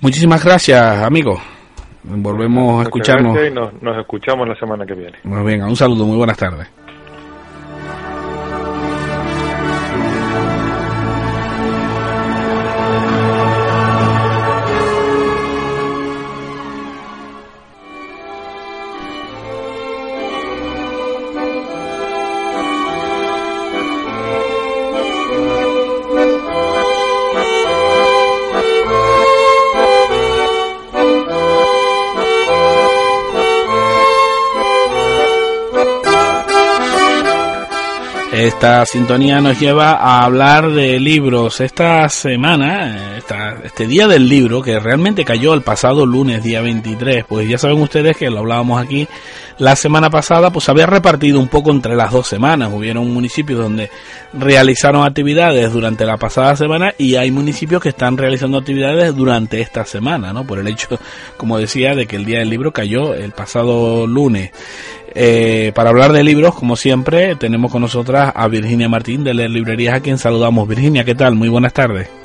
Muchísimas gracias, amigos. Volvemos a escucharnos. Y nos, nos escuchamos la semana que viene. Pues venga, un saludo, muy buenas tardes. Esta sintonía nos lleva a hablar de libros. Esta semana, este día del libro, que realmente cayó el pasado lunes, día 23, pues ya saben ustedes que lo hablábamos aquí la semana pasada, pues había repartido un poco entre las dos semanas. Hubieron municipios donde realizaron actividades durante la pasada semana y hay municipios que están realizando actividades durante esta semana, ¿no? Por el hecho, como decía, de que el día del libro cayó el pasado lunes. Eh, para hablar de libros, como siempre, tenemos con nosotras a Virginia Martín de Leer Librerías, a quien saludamos. Virginia, ¿qué tal? Muy buenas tardes.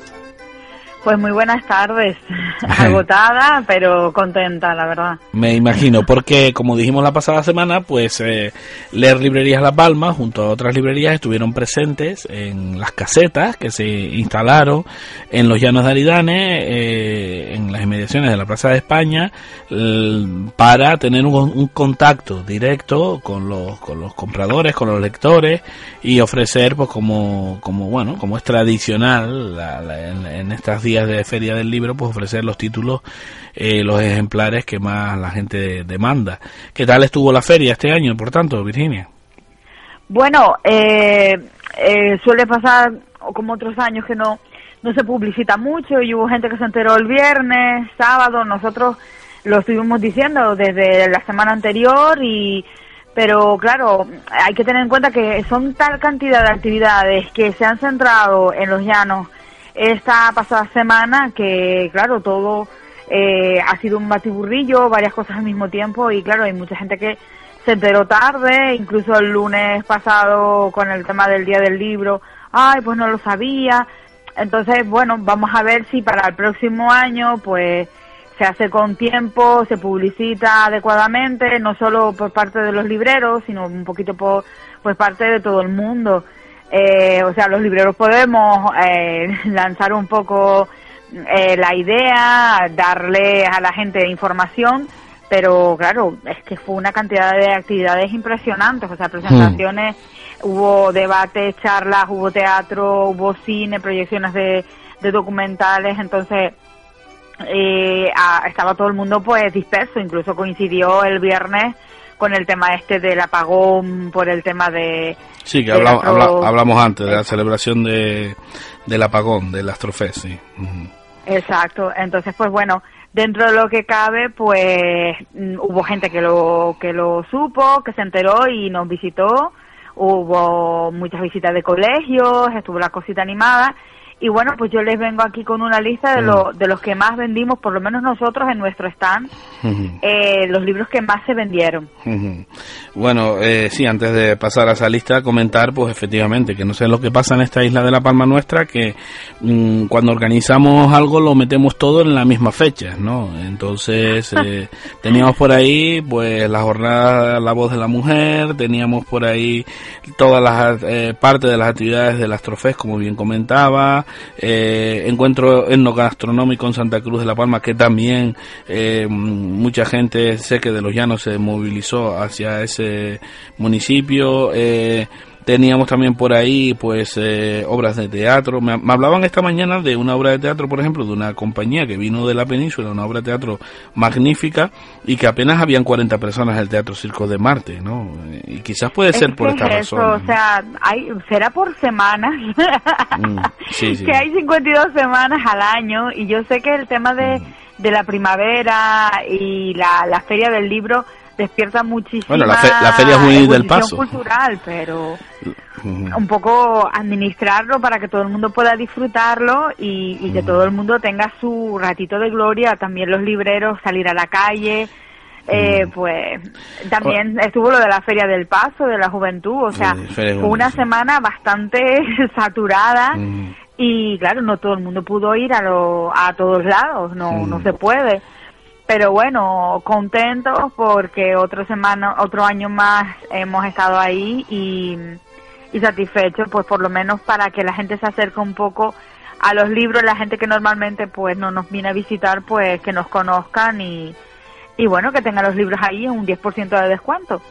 Pues muy buenas tardes. [LAUGHS] Agotada, pero contenta, la verdad. Me imagino, porque como dijimos la pasada semana, pues eh, Leer Librerías La Palma, junto a otras librerías, estuvieron presentes en las casetas que se instalaron en los Llanos de Aridane, eh, en las inmediaciones de la Plaza de España, para tener un, contacto directo con los, con los compradores, con los lectores y ofrecer, pues como, como bueno, como es tradicional en estas días de Feria del Libro, pues ofrecer los títulos, eh, los ejemplares que más la gente demanda. ¿Qué tal estuvo la feria este año, por tanto, Virginia? Bueno, eh, eh, suele pasar, como otros años, que no, no se publicita mucho y hubo gente que se enteró el viernes, sábado, nosotros lo estuvimos diciendo desde la semana anterior y pero claro, hay que tener en cuenta que son tal cantidad de actividades que se han centrado en los llanos esta pasada semana que, claro, todo eh, ha sido un batiburrillo, varias cosas al mismo tiempo y, claro, hay mucha gente que se enteró tarde, incluso el lunes pasado con el tema del Día del Libro, ay, pues no lo sabía. Entonces, bueno, vamos a ver si para el próximo año, pues, se hace con tiempo, se publicita adecuadamente, no solo por parte de los libreros, sino un poquito por pues parte de todo el mundo. Eh, o sea, los libreros podemos eh, [LAUGHS] lanzar un poco eh, la idea, darle a la gente información, pero claro, es que fue una cantidad de actividades impresionantes, o sea, presentaciones, hubo debates, charlas, hubo teatro, hubo cine, proyecciones de, documentales, entonces estaba todo el mundo pues disperso, incluso coincidió el viernes con el tema este del apagón, por el tema de... Sí, que hablamos antes de la celebración de, del apagón, del Astrofest, sí. Exacto, entonces pues bueno, dentro de lo que cabe, pues mm, hubo gente que lo, que lo supo, que se enteró y nos visitó, hubo muchas visitas de colegios, estuvo la cosita animada y bueno, pues yo les vengo aquí con una lista de, lo, de los que más vendimos, por lo menos nosotros en nuestro stand, eh, los libros que más se vendieron. Bueno, eh, sí, antes de pasar a esa lista, comentar, pues efectivamente, que no sé lo que pasa en esta isla de La Palma nuestra, que mm, cuando organizamos algo lo metemos todo en la misma fecha, ¿no? Entonces, [LAUGHS] eh, teníamos por ahí, pues, la jornada La Voz de la Mujer, teníamos por ahí todas las eh, partes de las actividades del Astrofest, como bien comentaba, eh, encuentro etnogastronómico en Santa Cruz de la Palma, que también eh, mucha gente, sé que de los llanos se movilizó hacia ese municipio. Eh, Teníamos también por ahí, pues, eh, obras de teatro. Me, hablaban esta mañana de una obra de teatro, por ejemplo, de una compañía que vino de la península, una obra de teatro magnífica, y que apenas habían 40 personas en el Teatro Circo de Marte, ¿no? Y quizás puede ser por esta razón. O sea, hay, será por semanas. Mm, [LAUGHS] que hay 52 semanas al año, y yo sé que el tema de, mm. de la primavera y la, la feria del libro despierta muchísimo bueno, la, feria es del paso. cultural pero un poco administrarlo para que todo el mundo pueda disfrutarlo y, que todo el mundo tenga su ratito de gloria también los libreros salir a la calle eh, pues también estuvo lo de la Feria del Paso, de la Juventud, o sea, fue una semana bastante [LAUGHS] saturada y claro, no todo el mundo pudo ir a, lo, a todos lados, no, no se puede pero bueno, contentos porque otra semana, otro año más hemos estado ahí y, y satisfechos, pues por lo menos para que la gente se acerque un poco a los libros, la gente que normalmente pues no nos viene a visitar, pues que nos conozcan y, y bueno, que tengan los libros ahí en un 10% de descuento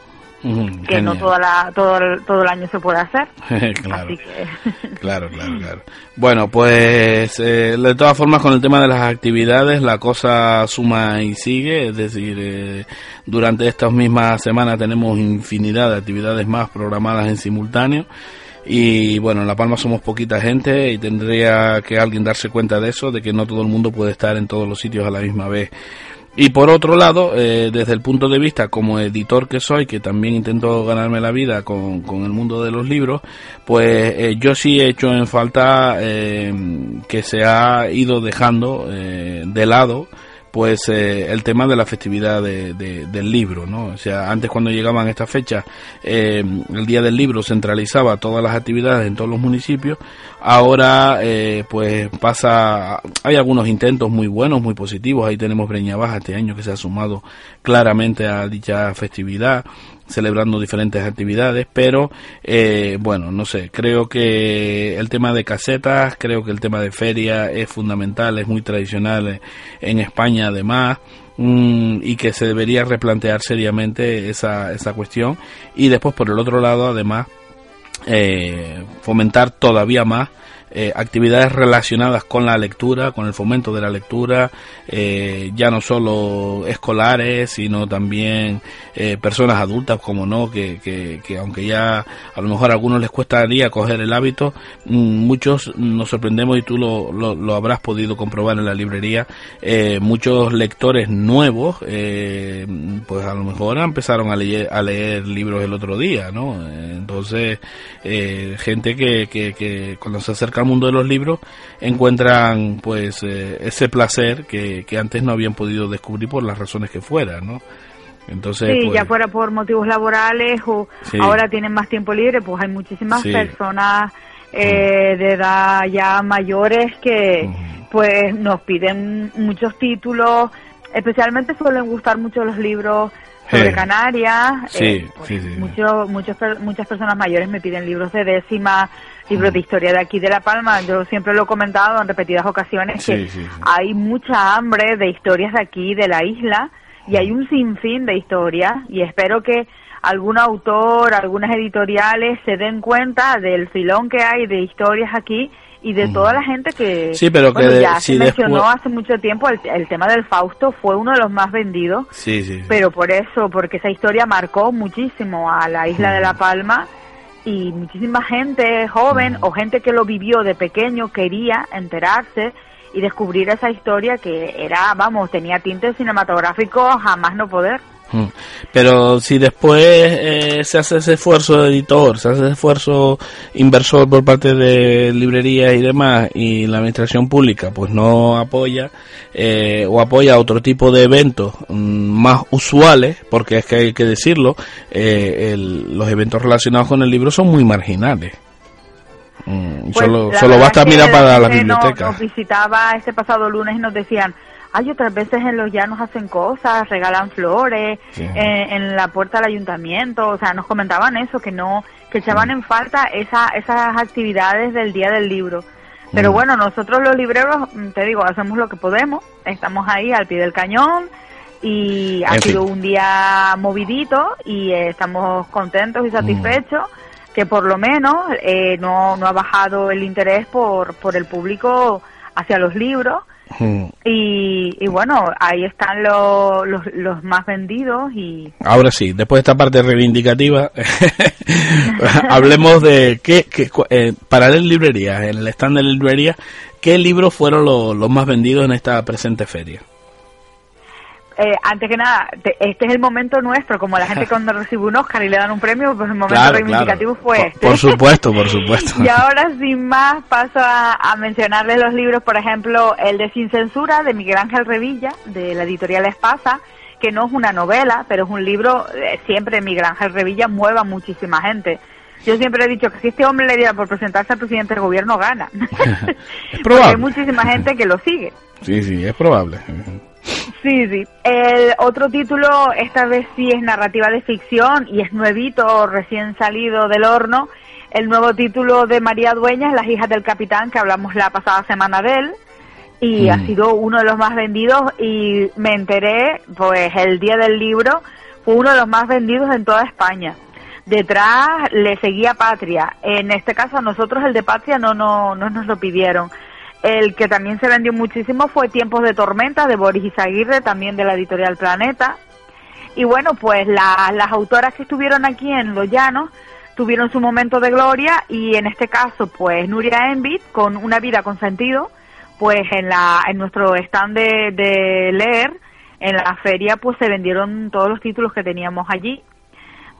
que no toda la, todo, el, todo el año se puede hacer. [LAUGHS] claro. [LAUGHS] claro, claro, claro. Bueno, pues eh, de todas formas con el tema de las actividades la cosa suma y sigue, es decir, eh, durante estas mismas semanas tenemos infinidad de actividades más programadas en simultáneo. Y bueno, en La Palma somos poquita gente y tendría que alguien darse cuenta de eso, de que no todo el mundo puede estar en todos los sitios a la misma vez. Y por otro lado, eh, desde el punto de vista como editor que soy, que también intento ganarme la vida con, con el mundo de los libros, pues eh, yo sí he hecho en falta eh, que se ha ido dejando de lado pues eh, el tema de la festividad de, del libro, ¿no? O sea, antes cuando llegaban estas fechas, eh, el Día del Libro centralizaba todas las actividades en todos los municipios, ahora eh, pues pasa, hay algunos intentos muy buenos, muy positivos, ahí tenemos Breña Baja este año que se ha sumado claramente a dicha festividad, celebrando diferentes actividades, pero eh, bueno, no sé, creo que el tema de casetas, creo que el tema de feria es fundamental, es muy tradicional en España además. Mm, y que se debería replantear seriamente esa, esa cuestión y después por el otro lado además eh, fomentar todavía más eh, actividades relacionadas con la lectura, con el fomento de la lectura, eh, ya no solo escolares, sino también eh, personas adultas, como no, que, que, aunque ya a lo mejor a algunos les cuestaría coger el hábito, mm, muchos nos sorprendemos y tú lo, lo, habrás podido comprobar en la librería, muchos lectores nuevos, pues a lo mejor empezaron a leer, a leer libros el otro día, ¿no? Entonces, gente que, que, que cuando se acerca mundo de los libros encuentran pues eh, ese placer que, que, antes no habían podido descubrir por las razones que fueran, ¿no? Entonces, sí, ya pues fuera por motivos laborales o ahora tienen más tiempo libre, pues hay muchísimas personas eh, de edad ya mayores que pues nos piden muchos títulos, especialmente suelen gustar mucho los libros sobre Canarias. Eh, pues, muchos, muchas personas mayores me piden libros de décima, libros de historia de aquí de La Palma. Yo siempre lo he comentado en repetidas ocasiones que hay mucha hambre de historias de aquí, de la isla, y hay un sinfín de historias, y espero que algún autor, algunas editoriales se den cuenta del filón que hay de historias aquí y de toda la gente que, sí, pero que ya se mencionó hace mucho tiempo el, tema del Fausto fue uno de los más vendidos sí, sí, pero por eso porque esa historia marcó muchísimo a la isla de la Palma y muchísima gente joven o gente que lo vivió de pequeño quería enterarse y descubrir esa historia que era, vamos, tenía tintes cinematográficos jamás no poder. Mm. Pero si después eh, se hace ese esfuerzo de editor, se hace ese esfuerzo inversor por parte de librerías y demás, y la administración pública pues no apoya eh, o apoya otro tipo de eventos mm, más usuales, porque es que hay que decirlo, eh, los eventos relacionados con el libro son muy marginales. Mm, pues solo, solo basta mirar para la biblioteca. Nos visitaba este pasado lunes y nos decían, hay otras veces en los llanos hacen cosas, regalan flores, eh, en la puerta del ayuntamiento, o sea, nos comentaban eso, que no, que echaban en falta esa, esas actividades del Día del Libro. Pero bueno, nosotros los libreros, mm, te digo, hacemos lo que podemos, estamos ahí al pie del cañón y ha sido un día movidito y estamos contentos y satisfechos que por lo menos eh, no, no ha bajado el interés por, por el público hacia los libros. Mm. Y, y bueno, ahí están los, los, los más vendidos y Ahora sí, después de esta parte reivindicativa, [LAUGHS] hablemos de qué, qué eh, para las librerías, en el stand de la librería, qué libros fueron lo- los más vendidos en esta presente feria. Eh, antes que nada, te- este es el momento nuestro, como la gente [LAUGHS] cuando recibe un Oscar y le dan un premio, pues el momento Claro, reivindicativo claro. fue Por- este. por supuesto, por [LAUGHS] supuesto. Y ahora sin más paso a, a mencionarles los libros, por ejemplo, el de Sin Censura de Miguel Ángel Revilla, de la editorial Espasa, que no es una novela, pero es un libro, eh, siempre Miguel Ángel Revilla mueve a muchísima gente. Yo siempre he dicho que si este hombre le diera por presentarse al presidente del gobierno, gana. [LAUGHS] Es Porque probable. hay muchísima gente que lo sigue. Sí, sí, es probable. Sí, sí. El otro título, esta vez sí es narrativa de ficción y es nuevito, recién salido del horno. El nuevo título de María Dueñas, Las hijas del capitán, que hablamos la pasada semana de él. Y Mm. ha sido uno de los más vendidos y me enteré, pues el día del libro, fue uno de los más vendidos en toda España. Detrás le seguía Patria. En este caso a nosotros el de Patria no, no, no nos lo pidieron. El que también se vendió muchísimo fue Tiempos de Tormenta de Boris Izaguirre, también de la editorial Planeta. Y bueno, pues la- las autoras que estuvieron aquí en Los Llanos tuvieron su momento de gloria y en este caso, pues Nuria Envid con Una vida con sentido, pues en, la, en nuestro stand de, leer, en la feria, pues se vendieron todos los títulos que teníamos allí,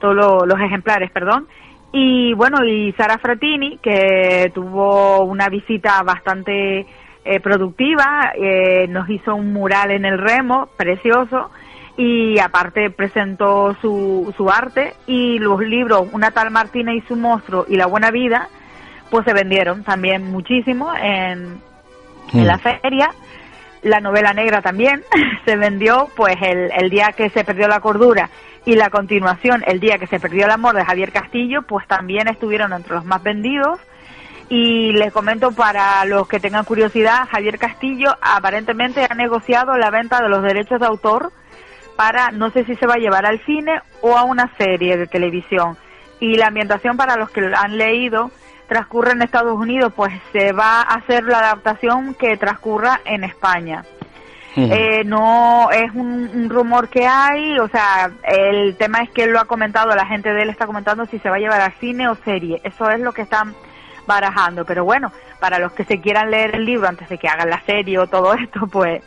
todos lo- los ejemplares, perdón. Y bueno, y Sara Fratini, que tuvo una visita bastante eh, productiva, eh, nos hizo un mural en el remo, precioso, y aparte presentó su, su arte y los libros Una tal Martina y su monstruo y La buena vida, pues se vendieron también muchísimo en, en la feria. La novela negra también [LAUGHS] se vendió, pues el, el día que se perdió la cordura y la continuación, el día que se perdió el amor de Javier Castillo, pues también estuvieron entre los más vendidos. Y les comento para los que tengan curiosidad, Javier Castillo aparentemente ha negociado la venta de los derechos de autor para, no sé si se va a llevar al cine o a una serie de televisión. Y la ambientación para los que han leído transcurre en Estados Unidos, pues se va a hacer la adaptación que transcurra en España. Eh, no es un, un rumor que hay, o sea, el tema es que él lo ha comentado, la gente de él está comentando si se va a llevar al cine o serie. Eso es lo que están barajando. Pero bueno, para los que se quieran leer el libro antes de que hagan la serie o todo [LAUGHS] esto, pues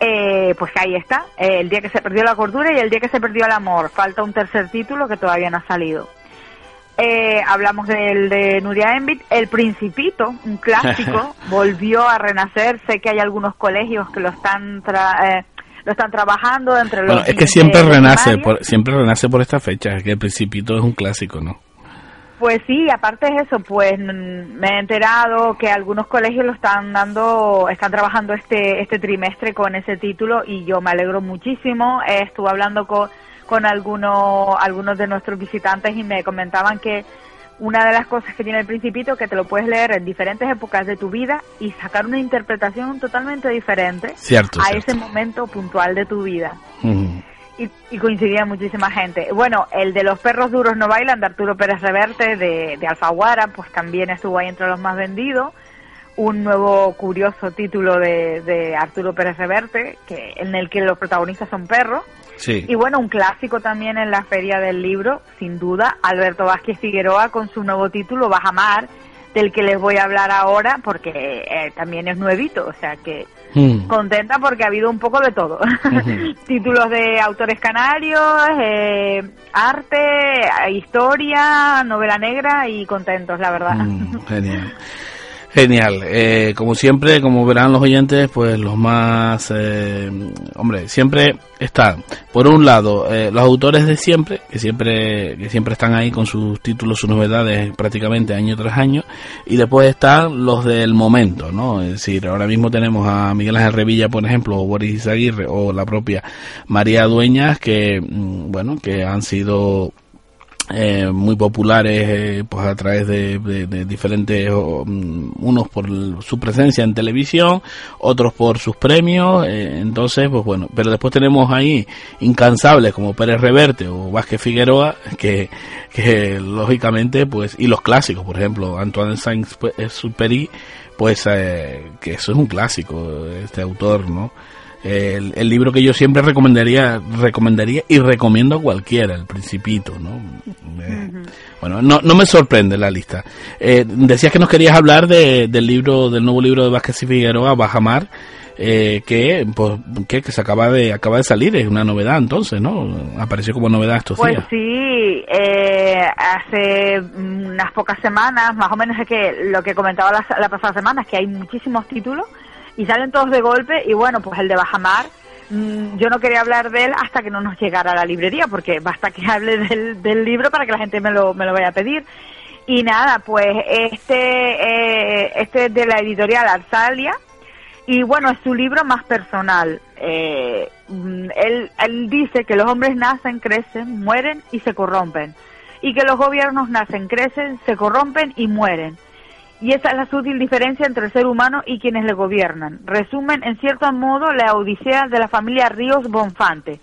eh, pues ahí está, eh, el día que se perdió la cordura y el día que se perdió el amor. Falta un tercer título que todavía no ha salido. Eh, hablamos del de Nuria Envit, El Principito, un clásico, [LAUGHS] volvió a renacer. Sé que hay algunos colegios que lo están tra- eh, lo están trabajando entre los Bueno, es que siempre renace, por, siempre renace por esta fecha, es que el Principito es un clásico, ¿no? Pues sí, aparte de eso, pues me he enterado que algunos colegios lo están dando, están trabajando este este trimestre con ese título y yo me alegro muchísimo. Eh, estuve hablando con, con algunos algunos de nuestros visitantes y me comentaban que una de las cosas que tiene el Principito que te lo puedes leer en diferentes épocas de tu vida y sacar una interpretación totalmente diferente Cierto, a cierto. ese momento puntual de tu vida y, y coincidía muchísima gente. Bueno, el de los perros duros no bailan de Arturo Pérez Reverte de, de Alfaguara, pues también estuvo ahí entre los más vendidos. Un nuevo curioso título de, de Arturo Pérez Reverte, que, en el que los protagonistas son perros. Sí. Y bueno, un clásico también en la feria del libro, sin duda, Alberto Vázquez Figueroa con su nuevo título, Bajamar, del que les voy a hablar ahora, porque eh, también es nuevito, o sea que Mm. contenta porque ha habido un poco de todo. [LAUGHS] Títulos de autores canarios, eh, arte, historia, novela negra y contentos, la verdad. Mm, genial. [LAUGHS] Genial. Eh, como siempre, como verán los oyentes, pues los más, eh, hombre, siempre están, por un lado, eh, los autores de siempre, que siempre, que siempre están ahí con sus títulos, sus novedades prácticamente año tras año, y después están los del momento, ¿no? Es decir, ahora mismo tenemos a Miguel Ángel Revilla, por ejemplo, o Boris Aguirre, o la propia María Dueñas, que, mm, bueno, que han sido eh, muy populares eh, pues a través de, diferentes mm, unos por su presencia en televisión otros por sus premios eh, entonces pues bueno pero después tenemos ahí incansables como Pérez Reverte o Vázquez Figueroa que, lógicamente pues y los clásicos por ejemplo Antoine Saint-Exupéry pues que eso es un clásico este autor no el, libro que yo siempre recomendaría recomendaría y recomiendo a cualquiera el principito no eh, bueno no, no me sorprende la lista. Eh, decías que nos querías hablar de, del libro del nuevo libro de Vázquez y Figueroa Bajamar eh, que pues que, se acaba de acaba de salir es una novedad entonces no apareció como novedad estos pues días. sí hace unas pocas semanas más o menos es que lo que comentaba la, la pasada semana es que hay muchísimos títulos y salen todos de golpe y bueno, pues el de Bajamar, mm, yo no quería hablar de él hasta que no nos llegara a la librería, porque basta que [LAUGHS] hable del, del libro para que la gente me lo, me lo vaya a pedir. Y nada, pues este, eh, este es de la editorial Arsalia, y bueno, es su libro más personal. Eh, mm, él, él dice que los hombres nacen, crecen, mueren y se corrompen. Y que los gobiernos nacen, crecen, se corrompen y mueren y esa es la sutil diferencia entre el ser humano y quienes le gobiernan. Resumen, en cierto modo, la odisea de la familia Ríos Bonfante,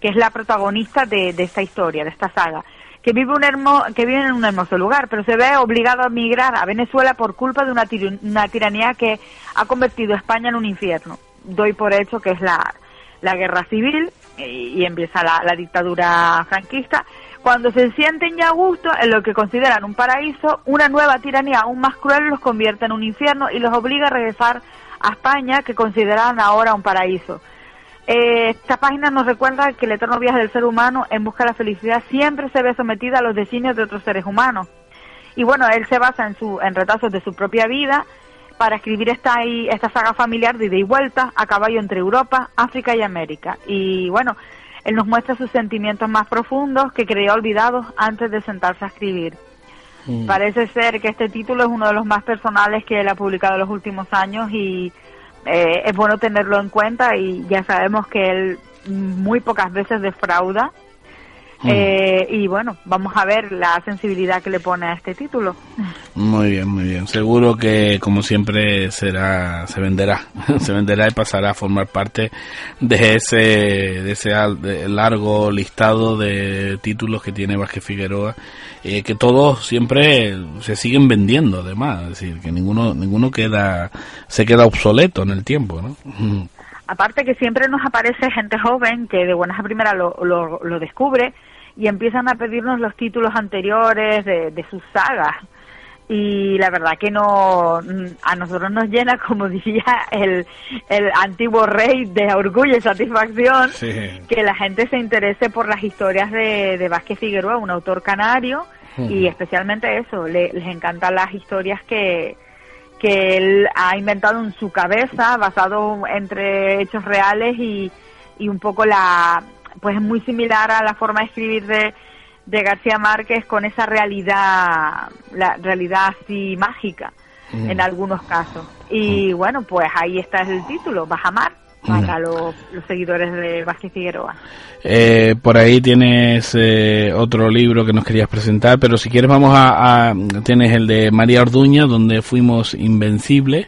que es la protagonista de, esta historia, de esta saga, que vive, un que vive en un hermoso lugar, pero se ve obligado a emigrar a Venezuela por culpa de una, tiranía que ha convertido a España en un infierno. Doy por hecho que es la, guerra civil y, empieza la, la dictadura franquista cuando se sienten ya a gusto en lo que consideran un paraíso, una nueva tiranía aún más cruel los convierte en un infierno y los obliga a regresar a España, que consideran ahora un paraíso. Eh, esta página nos recuerda que el eterno viaje del ser humano en busca de la felicidad siempre se ve sometida a los designios de otros seres humanos. Y bueno, él se basa en, su, en retazos de su propia vida para escribir esta, esta saga familiar de ida y vuelta a caballo entre Europa, África y América. Y bueno, él nos muestra sus sentimientos más profundos que creía olvidados antes de sentarse a escribir. Mm. Parece ser que este título es uno de los más personales que él ha publicado en los últimos años y eh, es bueno tenerlo en cuenta y ya sabemos que él muy pocas veces defrauda Mm. Eh, y bueno, vamos a ver la sensibilidad que le pone a este título. Muy bien, muy bien. Seguro que como siempre será, se venderá, [LAUGHS] se venderá y pasará a formar parte de ese, de ese largo listado de títulos que tiene Vázquez Figueroa, eh, que todos siempre se siguen vendiendo, además, es decir, que ninguno, ninguno queda, se queda obsoleto en el tiempo, ¿no? Aparte que siempre nos aparece gente joven que de buenas a primeras lo, lo, lo descubre y empiezan a pedirnos los títulos anteriores de, de sus sagas. Y la verdad que no a nosotros nos llena [LAUGHS] como diría el, el antiguo rey de orgullo y satisfacción que la gente se interese por las historias de, de Vázquez Figueroa un autor canario y especialmente eso les encantan las historias que que él ha inventado en su cabeza basado entre hechos reales y, y un poco la pues es muy similar a la forma de escribir de, de García Márquez con esa realidad, la realidad así mágica en algunos casos. Y bueno, pues ahí está el título, Bajamar, para los, seguidores de Vázquez Figueroa. Eh, por ahí tienes eh, otro libro que nos querías presentar, pero si quieres vamos a, a tienes el de María Orduña, donde fuimos invencibles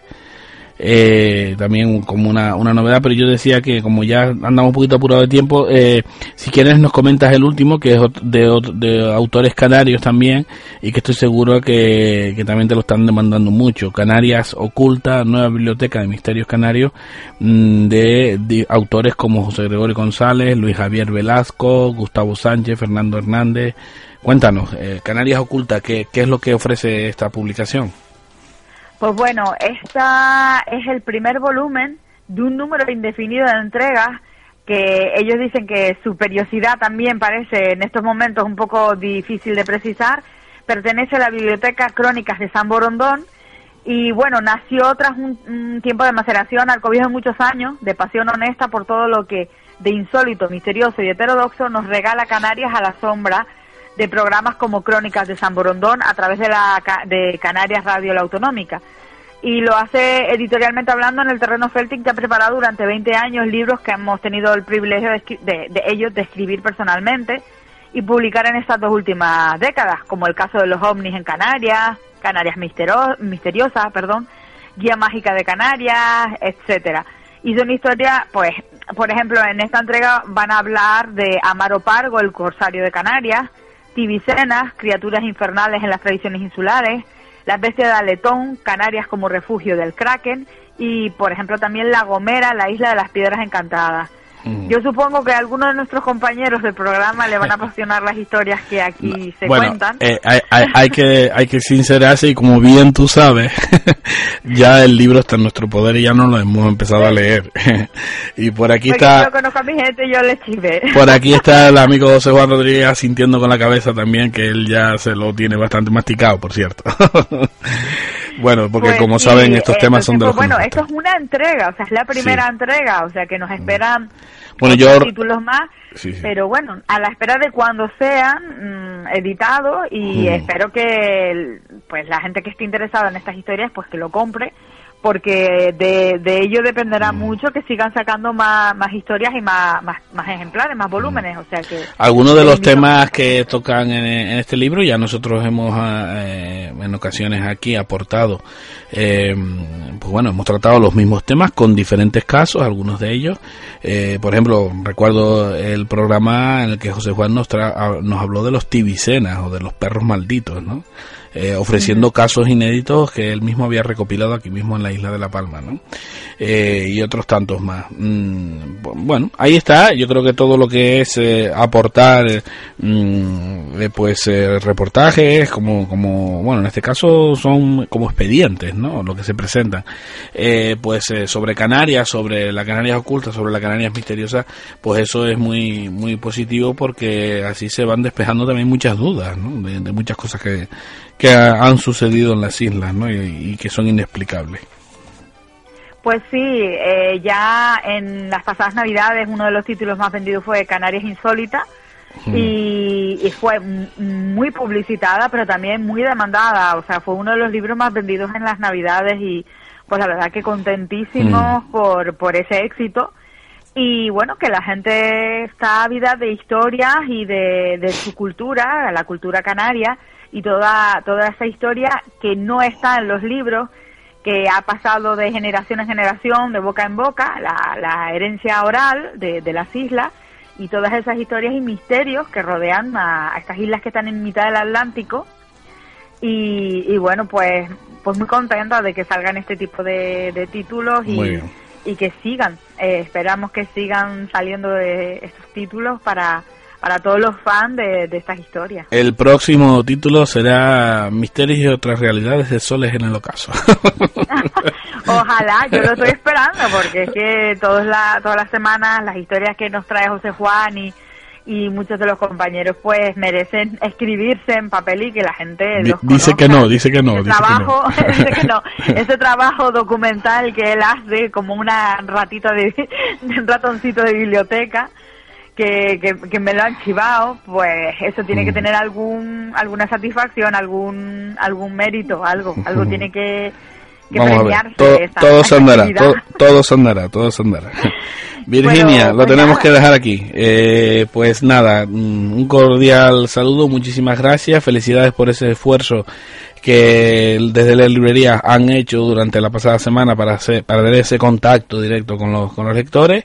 eh, también como una, una novedad, pero yo decía que como ya andamos un poquito apurado de tiempo, eh, si quieres nos comentas el último, que es de, de, autores canarios también, y que estoy seguro que, que, también te lo están demandando mucho. Canarias Oculta, Nueva Biblioteca de Misterios Canarios, mm, de, autores como José Gregorio González, Luis Javier Velasco, Gustavo Sánchez, Fernando Hernández. Cuéntanos, eh, Canarias Oculta, ¿qué, ¿qué es lo que ofrece esta publicación? Pues bueno, esta es el primer volumen de un número indefinido de entregas que ellos dicen que su periodicidad también parece en estos momentos un poco difícil de precisar. Pertenece a la Biblioteca Crónicas de San Borondón y bueno, nació tras un, tiempo de maceración al cobijo de muchos años, de pasión honesta por todo lo que de insólito, misterioso y heterodoxo nos regala Canarias a la sombra de programas como Crónicas de San Borondón a través de, la, de Canarias Radio La Autonómica. Y lo hace editorialmente hablando en el terreno Felting, que ha preparado durante 20 años libros que hemos tenido el privilegio de, de, ellos de escribir personalmente. y publicar en estas dos últimas décadas, como el caso de los ovnis en Canarias, Canarias Misteriosa, perdón, Guía Mágica de Canarias, etcétera. Y son historias, pues, por ejemplo, en esta entrega van a hablar de Amaro Pargo, el corsario de Canarias, Tibicenas, criaturas infernales en las tradiciones insulares, las bestias de Aletón, Canarias como refugio del Kraken, y por ejemplo también La Gomera, la isla de las piedras encantadas. Mm. Yo supongo que a algunos de nuestros compañeros del programa le van a apasionar las historias que aquí se cuentan. Eh, hay, hay, que hay que sincerarse y como bien tú sabes, [LAUGHS] ya el libro está en nuestro poder y ya no lo hemos empezado a leer. [LAUGHS] y por aquí está... Yo conozco a mi gente, yo le chive. por aquí está [LAUGHS] el amigo José Juan Rodríguez sintiendo con la cabeza también que él ya se lo tiene bastante masticado, por cierto. Bueno, porque pues como saben, estos temas son de los pues Bueno, esto es una entrega, o sea, es la primera entrega, o sea, que nos esperan bueno, yo... títulos más, pero bueno, a la espera de cuando sean mm, editados y espero que pues la gente que esté interesada en estas historias, pues que lo compre porque de, de ello dependerá mm. mucho que sigan sacando más, más historias y más, más, ejemplares, más volúmenes. O sea que algunos de los temas que tocan en, este libro ya nosotros hemos ah, eh, en ocasiones aquí aportado. Eh, pues bueno, hemos tratado los mismos temas con diferentes casos, algunos de ellos. Eh, por ejemplo, recuerdo el programa en el que José Juan nos, ah, nos habló de los tibicenas o de los perros malditos, ¿no? Eh, ofreciendo casos inéditos que él mismo había recopilado aquí mismo en la isla de La Palma, ¿no? Eh, y otros tantos más. Mm, bueno, ahí está, yo creo que todo lo que es eh, aportar, mm, pues reportajes, como, como, bueno, en este caso son como expedientes, ¿no? Lo que se presentan, pues sobre Canarias, sobre la Canarias oculta, sobre la Canarias misteriosa, pues eso es muy, muy positivo porque así se van despejando también muchas dudas, ¿no? de muchas cosas que, que han sucedido en las islas ¿no? y, que son inexplicables. Pues sí, eh, ya en las pasadas navidades uno de los títulos más vendidos fue Canarias Insólita y, y, fue muy publicitada pero también muy demandada, o sea, fue uno de los libros más vendidos en las navidades y pues la verdad que contentísimos por, por ese éxito y bueno, que la gente está ávida de historias y de, de su cultura, la cultura canaria, y toda, toda esa historia que no está en los libros, que ha pasado de generación en generación, de boca en boca, la, la herencia oral de, de, las islas y todas esas historias y misterios que rodean a, estas islas que están en mitad del Atlántico. Y, y bueno, pues, pues muy contenta de que salgan este tipo de, de títulos y, y que sigan. Eh, esperamos que sigan saliendo de estos títulos para para todos los fans de, estas historias. El próximo título será Misterios y otras realidades de soles en el ocaso. [LAUGHS] Ojalá, yo lo estoy esperando porque es que todas, la, todas las semanas las historias que nos trae José Juan y, y muchos de los compañeros pues merecen escribirse en papel y que la gente dice que no dice que no ese trabajo [LAUGHS] [LAUGHS] ese trabajo documental que él hace como una ratita de [LAUGHS] un ratoncito de biblioteca que, que, me lo han chivado, pues eso tiene que mm. tener algún alguna satisfacción, algún algún mérito, algo, algo tiene que, que premiarse. Todo, se andará, todo, se andará, todo se andará. Virginia, lo pues tenemos que dejar aquí. Eh, pues nada, mm, un cordial saludo, muchísimas gracias, felicidades por ese esfuerzo que desde la librería han hecho durante la pasada semana para hacer, para tener ese contacto directo con los, con los lectores.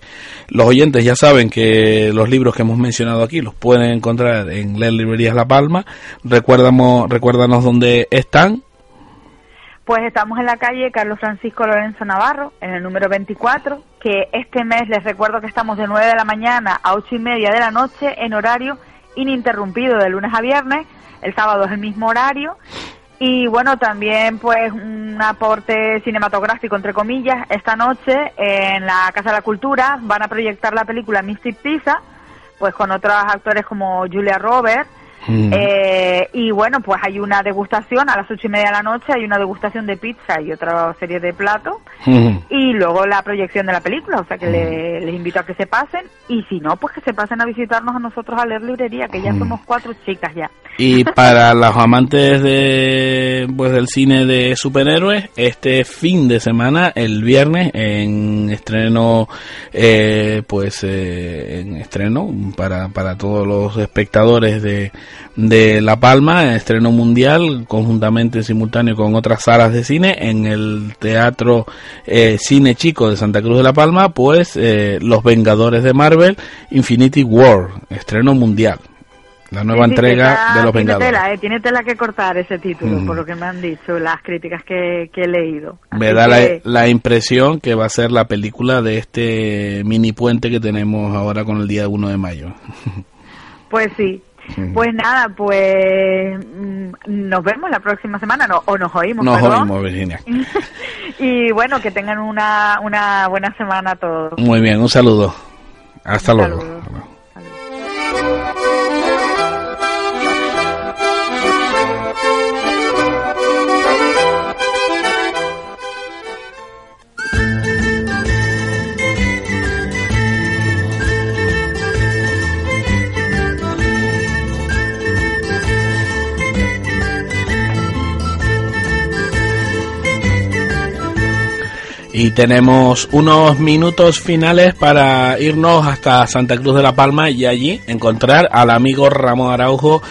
Los oyentes ya saben que los libros que hemos mencionado aquí los pueden encontrar en las librerías La Palma. Recuérdamos, recuérdanos dónde están. Pues estamos en la calle Carlos Francisco Lorenzo Navarro, en el número 24, que este mes les recuerdo que estamos de 9 de la mañana a 8 y media de la noche en horario ininterrumpido de lunes a viernes. El sábado es el mismo horario y bueno, también pues un aporte cinematográfico, entre comillas, esta noche en la Casa de la Cultura van a proyectar la película Mystic Pizza, pues con otros actores como Julia Roberts, Eh, y bueno, pues hay una degustación a las ocho y media de la noche, hay una degustación de pizza y otra serie de platos. Y luego la proyección de la película, o sea que les invito a que se pasen. Y si no, pues que se pasen a visitarnos a nosotros a leer librería, que ya somos cuatro chicas ya. Y [LAUGHS] para los amantes de pues del cine de superhéroes, este fin de semana, el viernes, en estreno, eh, pues eh, en estreno para, para todos los espectadores de, de La Palma, estreno mundial, conjuntamente simultáneo con otras salas de cine, en el Teatro eh, Cine Chico de Santa Cruz de La Palma, pues Los Vengadores de Marvel, Infinity War, estreno mundial. La nueva entrega de Los Vengadores. Tela, eh, tiene tela que cortar ese título, por lo que me han dicho, las críticas que, he leído. me da la, impresión que va a ser la película de este mini puente que tenemos ahora con el día 1 de mayo. [LAUGHS] Pues sí. Pues nada, pues mm, nos vemos la próxima semana, no, o nos oímos. Nos oímos, Virginia. [LAUGHS] y bueno, que tengan una, una buena semana todos. Muy bien, un saludo. Hasta luego. Y tenemos unos minutos finales para irnos hasta Santa Cruz de la Palma y allí encontrar al amigo Ramón Araujo,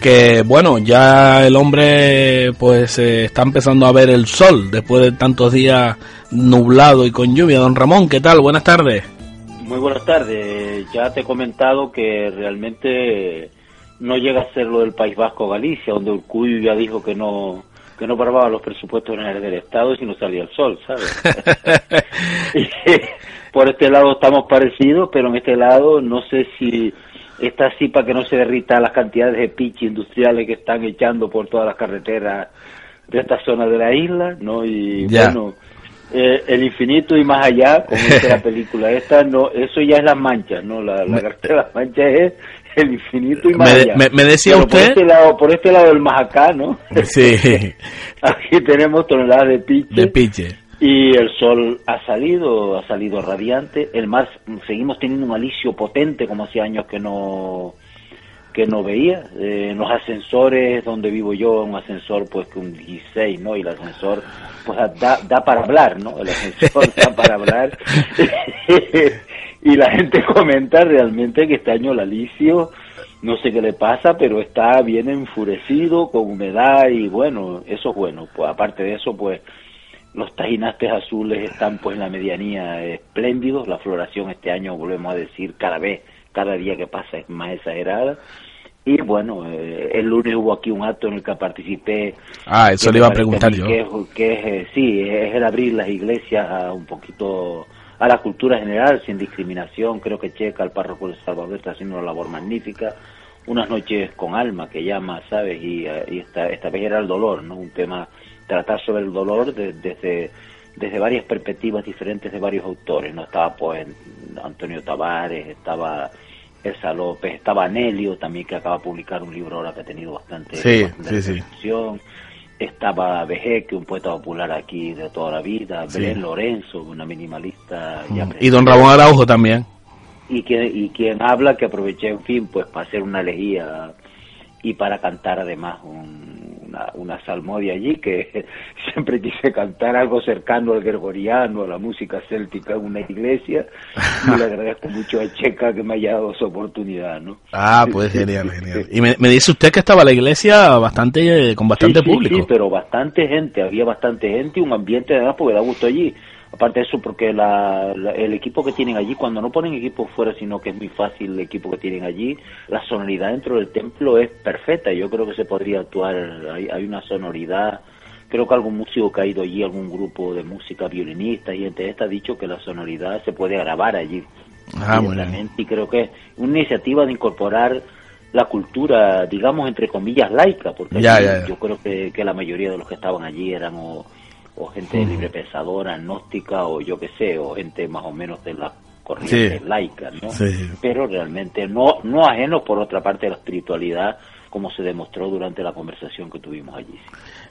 que bueno, ya el hombre pues eh, está empezando a ver el sol después de tantos días nublado y con lluvia. Don Ramón, ¿qué tal? Buenas tardes. Muy buenas tardes. Ya te he comentado que realmente no llega a ser lo del País Vasco Galicia, donde Urcuyo ya dijo que no que no barbaba los presupuestos generales del Estado y no salía el sol, ¿sabes? [LAUGHS] por este lado estamos parecidos, pero en este lado no sé si está así para que no se derrita las cantidades de pitch industriales que están echando por todas las carreteras de esta zona de la isla, ¿no? Y bueno, eh, el infinito y más allá, como dice la [LAUGHS] película esta, no, eso ya es las manchas, ¿no? La, la carretera de las manchas es el infinito y más me, decía usted... Por este, lado, por este lado del más acá, ¿no? Sí. [LAUGHS] Aquí tenemos toneladas de piche. De piche. Y el sol ha salido, ha salido radiante. El mar, seguimos teniendo un alicio potente, como hace años que no que no veía. Eh, en los ascensores donde vivo yo, un ascensor pues que un 16, ¿no? Y el ascensor pues da, da para hablar, ¿no? El ascensor [LAUGHS] da para hablar. [LAUGHS] y la gente [LAUGHS] comenta realmente que este año el alicio, no sé qué le pasa, pero está bien enfurecido, con humedad y bueno, eso es bueno. Pues aparte de eso, pues los tajinastes azules están pues en la medianía espléndidos, la floración este año, volvemos a decir, cada vez, cada día que pasa es más exagerada. Y bueno, eh, el lunes hubo aquí un acto en el que participé. Ah, eso le iba a preguntar yo. Que, que es, eh, sí, es el abrir las iglesias a un poquito a la cultura general, sin discriminación. Creo que Checa, el párroco de Salvador, está haciendo una labor magnífica. Unas noches con alma, que llama, ¿sabes? Y, eh, y esta, esta vez era el dolor, ¿no? Un tema, tratar sobre el dolor desde, desde varias perspectivas diferentes de varios autores, ¿no? Estaba, pues, Antonio Tavares, estaba Elsa López, estaba Nelio también, que acaba de publicar un libro ahora que ha tenido bastante, sí, sí, estaba Vejeque, un poeta popular aquí de toda la vida, Belén Lorenzo, una minimalista. Mm. y don Ramón Araujo también. Y quien, y quien habla, que aproveché, en fin, pues para hacer una elegía y para cantar además una, una salmodia allí, que [LAUGHS] siempre quise cantar algo cercano al gregoriano, a la música céltica en una iglesia, y le agradezco mucho a Checa que me haya dado esa oportunidad, ¿no? Ah, pues genial, genial. Y me, dice usted que estaba la iglesia bastante con bastante público. Sí, pero bastante gente, había bastante gente y un ambiente además porque da gusto allí. Aparte de eso, porque la, el equipo que tienen allí, cuando no ponen equipo fuera, sino que es muy fácil el equipo que tienen allí, la sonoridad dentro del templo es perfecta. Yo creo que se podría actuar, hay, hay una sonoridad. Creo que algún músico que ha ido allí, algún grupo de música violinista y entre esta ha dicho que la sonoridad se puede grabar allí. Ah, Y creo que es una iniciativa de incorporar la cultura, digamos, entre comillas, laica, porque yo creo que, que la mayoría de los que estaban allí eran o gente libre pensadora, gnóstica o yo qué sé, o gente más o menos de la corriente laica, ¿no? Pero realmente no, no ajeno por otra parte de la espiritualidad, como se demostró durante la conversación que tuvimos allí.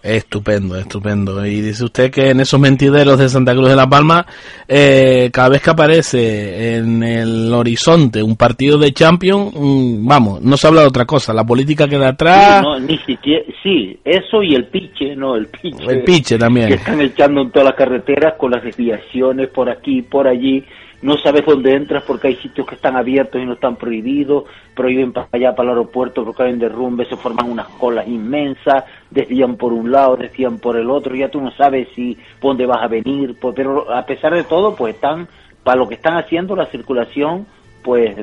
Estupendo, estupendo. Y dice usted que en esos mentideros de Santa Cruz de la Palma, eh, cada vez que aparece en el horizonte un partido de Champions, mm, vamos, no se habla de otra cosa, la política queda atrás. Sí, no, ni siquiera, sí, eso y el piche, no, el piche. El piche también. Que están echando en todas las carreteras con las desviaciones por aquí, por allí no sabes dónde entras porque hay sitios que están abiertos y no están prohibidos, prohíben para allá, para el aeropuerto porque hay un derrumbe, se forman unas colas inmensas, desvían por un lado, desvían por el otro, ya tú no sabes si por dónde vas a venir, pues, pero a pesar de todo, pues están, para lo que están haciendo la circulación, pues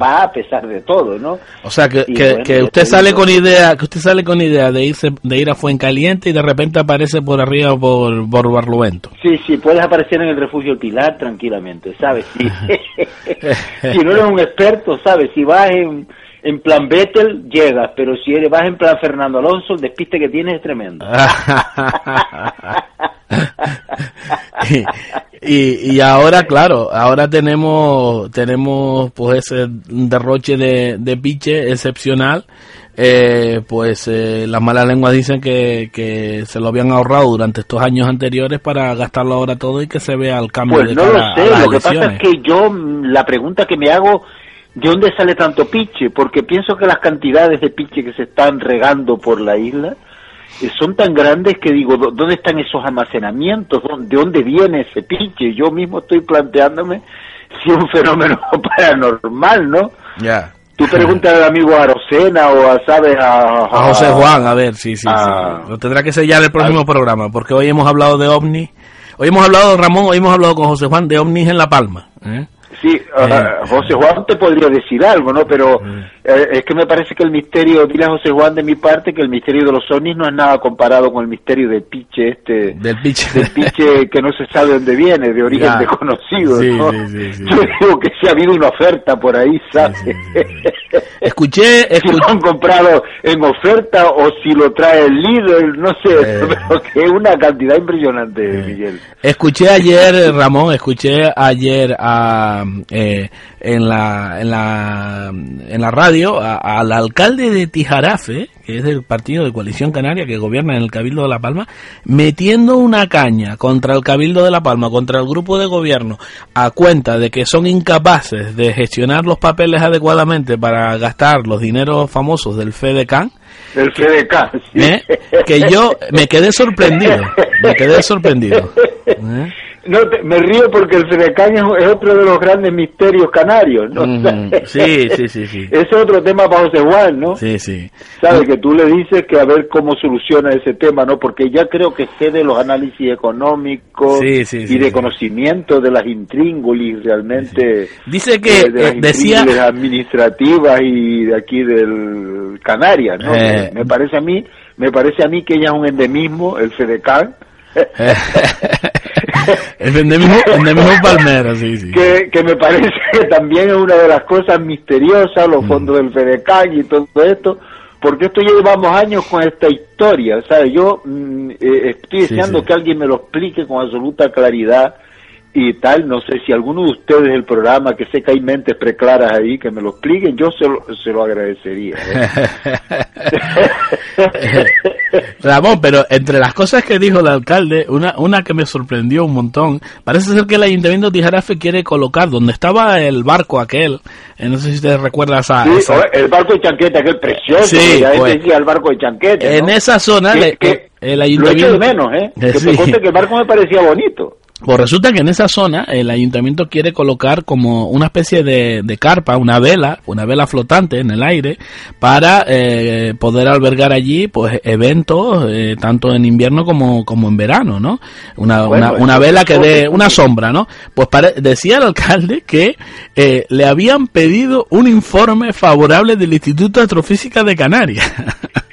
va a pesar de todo, ¿no? O sea, que, que, usted sale con idea, que usted sale con idea de irse, de ir a Fuencaliente y de repente aparece por arriba por, por Barlovento. Sí, sí, puedes aparecer en el refugio Pilar tranquilamente, ¿sabes? si [LAUGHS] [LAUGHS] no eres un experto, ¿sabes? Si vas en, en plan Vettel, llegas, pero si eres, vas en plan Fernando Alonso, el despiste que tienes es tremendo. [LAUGHS] [LAUGHS] y, y ahora, claro, ahora tenemos tenemos pues ese derroche de, de piche excepcional. Eh, pues eh, las malas lenguas dicen que, que se lo habían ahorrado durante estos años anteriores para gastarlo ahora todo y que se vea el cambio pues de no lo sé, lo que pasa es que yo la pregunta que me hago ¿de dónde sale tanto piche? Porque pienso que las cantidades de piche que se están regando por la isla son tan grandes que digo, ¿dónde están esos almacenamientos? ¿De dónde viene ese pinche? Yo mismo estoy planteándome [LAUGHS] si es un fenómeno [LAUGHS] paranormal, ¿no? Ya. Tú preguntas al amigo Arocena o a, ¿sabes? A, a, José Juan, a ver, sí, sí, sí. Lo tendrá que sellar el próximo programa, porque hoy hemos hablado de ovnis. Hoy hemos hablado, Ramón, hoy hemos hablado con José Juan de ovnis en La Palma. ¿eh? Sí, uh, José Juan te podría decir algo, ¿no? Pero eh, es que me parece que el misterio, dile a José Juan de mi parte que el misterio de los ovnis no es nada comparado con el misterio del piche este, del piche, del piche que no se sabe dónde viene, de origen desconocido, sí, ¿no? Sí, sí, Yo digo que si ha habido una oferta por ahí, ¿sabes? [LAUGHS] Escuché, escuché, si lo han comprado en oferta o si lo trae el líder, no sé, eh. [LAUGHS] pero que es una cantidad impresionante, eh. Miguel. Escuché ayer, Ramón, escuché ayer a eh, en, la, en, la, en la radio al alcalde de Tijarafe, que es del partido de Coalición Canaria que gobierna en el Cabildo de La Palma, metiendo una caña contra el Cabildo de La Palma, contra el grupo de gobierno, a cuenta de que son incapaces de gestionar los papeles adecuadamente para gastar los dineros famosos del FEDECAN, del FEDECAN, sí. ¿Eh? que yo me quedé sorprendido, me quedé sorprendido. ¿Eh? No, me río porque el Fedecan es, otro de los grandes misterios canarios, ¿no? Mm, [LAUGHS] sí, sí, sí, sí. Ese es otro tema para José Juan, ¿no? Sí, sí. Sabes que tú le dices que a ver cómo soluciona ese tema, ¿no? Porque ya creo que sé de los análisis económicos sí, sí, sí, y de conocimiento de las intríngulis realmente. Dice que de, las eh, decía administrativas y de aquí del Canarias, ¿no? Eh. Me parece a mí, me parece a mí que ella es un endemismo, el Fedecan. [LAUGHS] [LAUGHS] el endemismo, [LAUGHS] endemismo palmero, sí, sí. Que, que me parece que también es una de las cosas misteriosas, los fondos del FEDECAN y todo esto, porque esto llevamos años con esta historia, ¿sabes? Yo mm, eh, estoy deseando sí. que alguien me lo explique con absoluta claridad y tal, no sé si alguno de ustedes del programa, que sé que hay mentes preclaras ahí, que me lo expliquen, yo se lo, se lo agradecería. ¿eh? [LAUGHS] Ramón, pero entre las cosas que dijo el alcalde, una, una que me sorprendió un montón, parece ser que el ayuntamiento de Tijarafe quiere colocar donde estaba el barco aquel, eh, no sé si ustedes recuerdan esa, sí, esa... el barco de Chanqueta, aquel precioso, Sí, ya pues, decía el barco de Chanqueta. En ¿no? esa zona, Que- le- que el Lo ayuntamiento... echo de menos, ¿eh? [LAUGHS] Que Sí. te que el barco me parecía bonito. Pues resulta que en esa zona el ayuntamiento quiere colocar como una especie de, de carpa, una vela, una vela flotante en el aire, para eh, poder albergar allí pues eventos eh, tanto en invierno como, como en verano, ¿no? Una, Bueno, una, una vela que dé una sombra, ¿no? Pues pare- decía el alcalde que eh, le habían pedido un informe favorable del Instituto de Astrofísica de Canarias. [LAUGHS]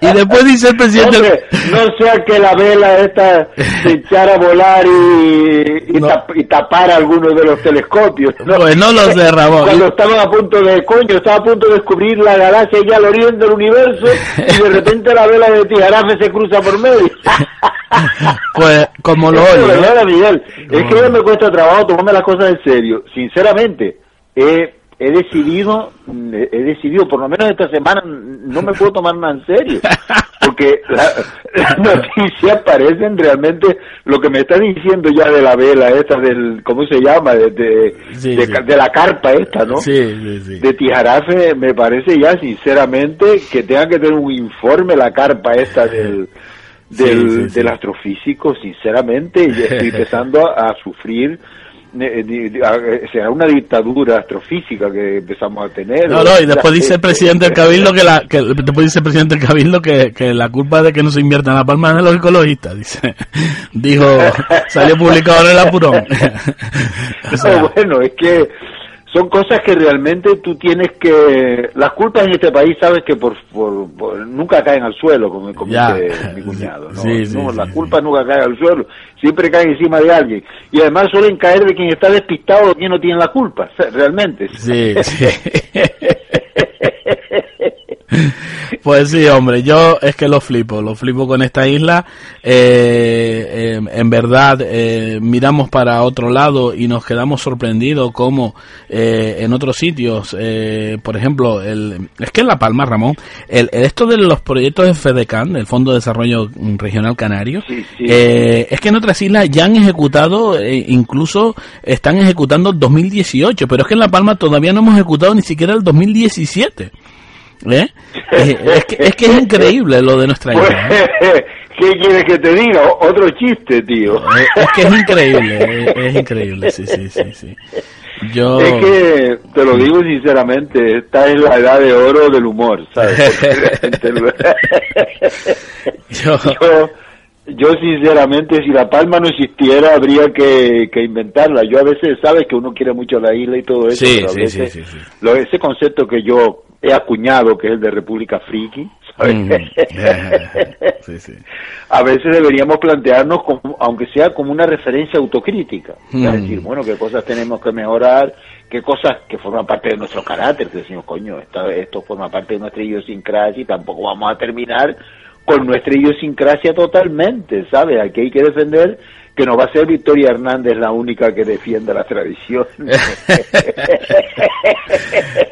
y después dice el presidente... Hombre, no sea que la vela esta se echara a volar y, y, No. tap- y tapara algunos de los telescopios. ¿no? Pues no lo sé, Ramón. Cuando estaban a punto de, coño, estaba a punto de descubrir la galaxia ya al origen del universo y de repente la vela de Tijarafe se cruza por medio. [LAUGHS] Pues como lo oye, ¿eh? Miguel. Es que ya me cuesta trabajo tomarme las cosas en serio. Sinceramente, he, he decidido, he decidido, por lo menos esta semana, no me puedo tomar nada en serio. Porque las [LAUGHS] noticias parecen realmente lo que me está diciendo ya de la vela esta del, ¿cómo se llama? De, de, de, la carpa esta, ¿no? Sí. De Tijarafe me parece ya sinceramente que tenga que tener un informe la carpa esta del del, del astrofísico, sinceramente, y estoy empezando a, sufrir será una dictadura astrofísica que empezamos a tener. No, no, y después dice el presidente del Cabildo que la que después dice el presidente del Cabildo que, que la culpa de que no se invierta en la palma de los ecologistas, dice. [LAUGHS] Dijo, salió publicado en el apurón. [LAUGHS] [LAUGHS] bueno, es que son cosas que realmente tú tienes que las culpas en este país sabes que por, nunca caen al suelo como, dice mi cuñado no, [LAUGHS] las culpas nunca caen al suelo siempre caen encima de alguien. Y además suelen caer de quien está despistado o quien no tiene la culpa realmente. Sí, sí. [LAUGHS] [LAUGHS] Pues sí, hombre, yo es que lo flipo, lo flipo con esta isla. Eh, em, en verdad, eh, miramos para otro lado y nos quedamos sorprendidos como eh, en otros sitios, por ejemplo, el, es que en La Palma, Ramón, el, esto de los proyectos de FEDECAN, el Fondo de Desarrollo Regional Canario, es que en otras islas ya han ejecutado, incluso están ejecutando 2018, pero es que en La Palma todavía no hemos ejecutado ni siquiera el 2017. ¿Eh? Es, que, es, que, es increíble lo de nuestra pues, isla. [LAUGHS] ¿Qué quieres que te diga? Otro chiste, tío. Eh, es que es increíble, es, increíble, sí, sí, sí, sí. Yo... [LAUGHS] Es que, te lo digo sinceramente, esta es la edad de oro del humor, ¿sabes? [LAUGHS] yo... yo... sinceramente, si La Palma no existiera, habría que, que, inventarla. Yo a veces, sabes que uno quiere mucho la isla y todo eso, sí, sí, sí, sí, Lo, ese concepto que yo he acuñado, que es el de República Friki. [LAUGHS] A veces deberíamos plantearnos, como, aunque sea como una referencia autocrítica, es decir, bueno, qué cosas tenemos que mejorar, qué cosas que forman parte de nuestro carácter, que decimos, coño, esto, esto forma parte de nuestra idiosincrasia y tampoco vamos a terminar con nuestra idiosincrasia totalmente, ¿sabes? Aquí hay que defender que no va a ser Victoria Hernández la única que defienda la tradición. [LAUGHS]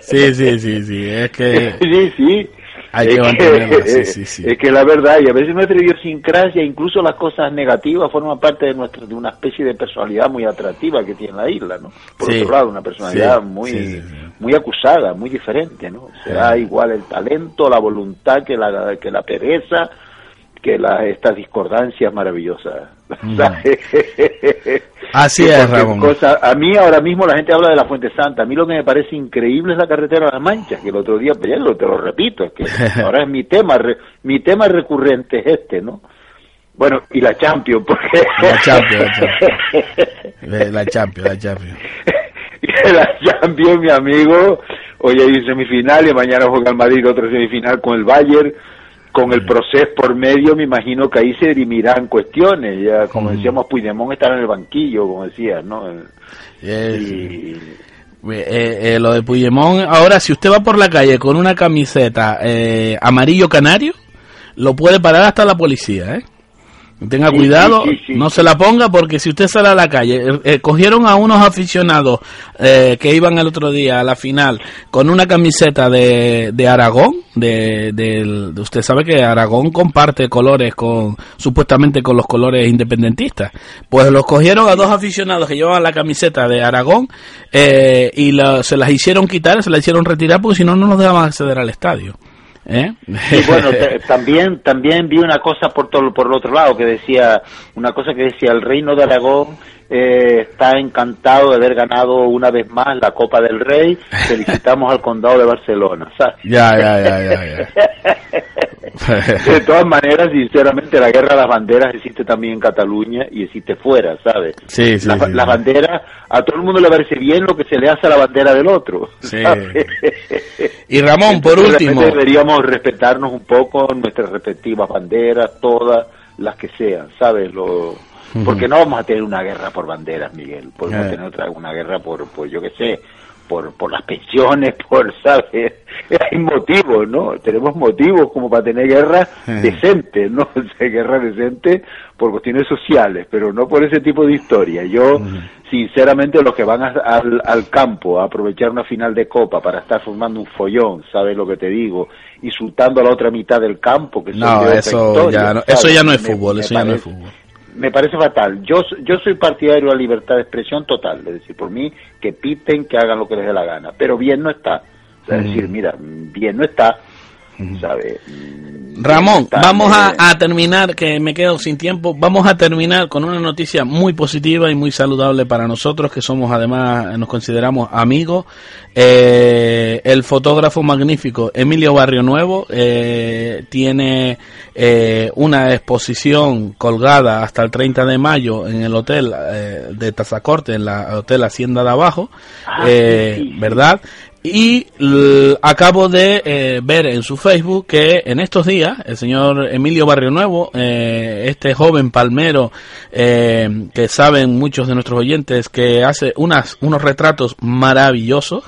sí, sí, sí, sí, es que... [LAUGHS] Sí, sí. Hay que mantenerla, [LAUGHS] sí, sí, sí. Es que la verdad, y a veces nuestra idiosincrasia, incluso las cosas negativas, forman parte de nuestra, de una especie de personalidad muy atractiva que tiene la isla, ¿no? Por otro lado, una personalidad muy, muy acusada, muy diferente, ¿no? Será igual el talento, la voluntad que la, que la pereza, que la, estas discordancias maravillosas. [LAUGHS] Así es, Ramón. a mí ahora mismo la gente habla de la Fuente Santa. A mí lo que me parece increíble es la carretera de las Manchas, que el otro día, pues ya lo, te lo repito, es que [LAUGHS] ahora es mi tema, mi tema recurrente es este, ¿no? Bueno, y la Champions, porque... La Champions, la Champions. [LAUGHS] La Champions, la Champions, mi amigo, hoy hay semifinal y mañana juega el Madrid otra semifinal con el Bayern con el proceso por medio, me imagino que ahí se dirimirán cuestiones. Ya, como decíamos, Puigdemont estará en el banquillo, como decías, ¿no? Eh, eh, lo de Puigdemont, ahora, si usted va por la calle con una camiseta eh, amarillo canario, lo puede parar hasta la policía, ¿eh? Tenga cuidado, no se la ponga porque si usted sale a la calle, eh, eh, cogieron a unos aficionados eh, que iban el otro día a la final con una camiseta de, de Aragón, de, de, usted sabe que Aragón comparte colores con, supuestamente con los colores independentistas, pues los cogieron a dos aficionados que llevaban la camiseta de Aragón y se las hicieron quitar, se las hicieron retirar porque si no, no nos dejaban acceder al estadio. ¿Eh? bueno, [LAUGHS] también también vi una cosa por todo por el otro lado que decía una cosa que decía el reino de Aragón eh, está encantado de haber ganado una vez más la Copa del Rey. Felicitamos al condado de Barcelona. Ya, ya, ya, ya, [LAUGHS] [LAUGHS] de todas maneras, sinceramente, la guerra de las banderas existe también en Cataluña y existe fuera, ¿sabes? Sí, sí, la, bandera, a todo el mundo le parece bien lo que se le hace a la bandera del otro. Y Ramón, por último. Deberíamos respetarnos un poco nuestras respectivas banderas, todas las que sean, ¿sabes? Lo porque no vamos a tener una guerra por banderas, Miguel. Podemos tener otra, una guerra por, pues yo qué sé, por, por las pensiones, [LAUGHS] por, ¿sabes? Hay motivos, ¿no? Tenemos motivos como para tener guerra decente, ¿no? [LAUGHS] guerra decente por cuestiones sociales, pero no por ese tipo de historia. Yo, sinceramente, los que van al, al, campo a aprovechar una final de copa para estar formando un follón, ¿sabes lo que te digo? Insultando a la otra mitad del campo, que no, eso, ya no, eso ya no es fútbol, eso ya no es fútbol me parece fatal. Yo, yo soy partidario de la libertad de expresión total, es decir, por mí que piten, que hagan lo que les dé la gana, pero bien no está. es decir, mira, bien no está, Ramón, vamos a, terminar, que me quedo sin tiempo, vamos a terminar con una noticia muy positiva y muy saludable para nosotros, que somos además, nos consideramos amigos. Eh, el fotógrafo magnífico Emilio Barrio Nuevo eh, tiene eh, una exposición colgada hasta el 30 de mayo en el hotel de Tazacorte, en el hotel Hacienda de Abajo, ah, ¿verdad? Y acabo de eh, ver en su Facebook que en estos días el señor Emilio Barrio Nuevo, eh, este joven palmero eh, que saben muchos de nuestros oyentes que hace unas, unos retratos maravillosos,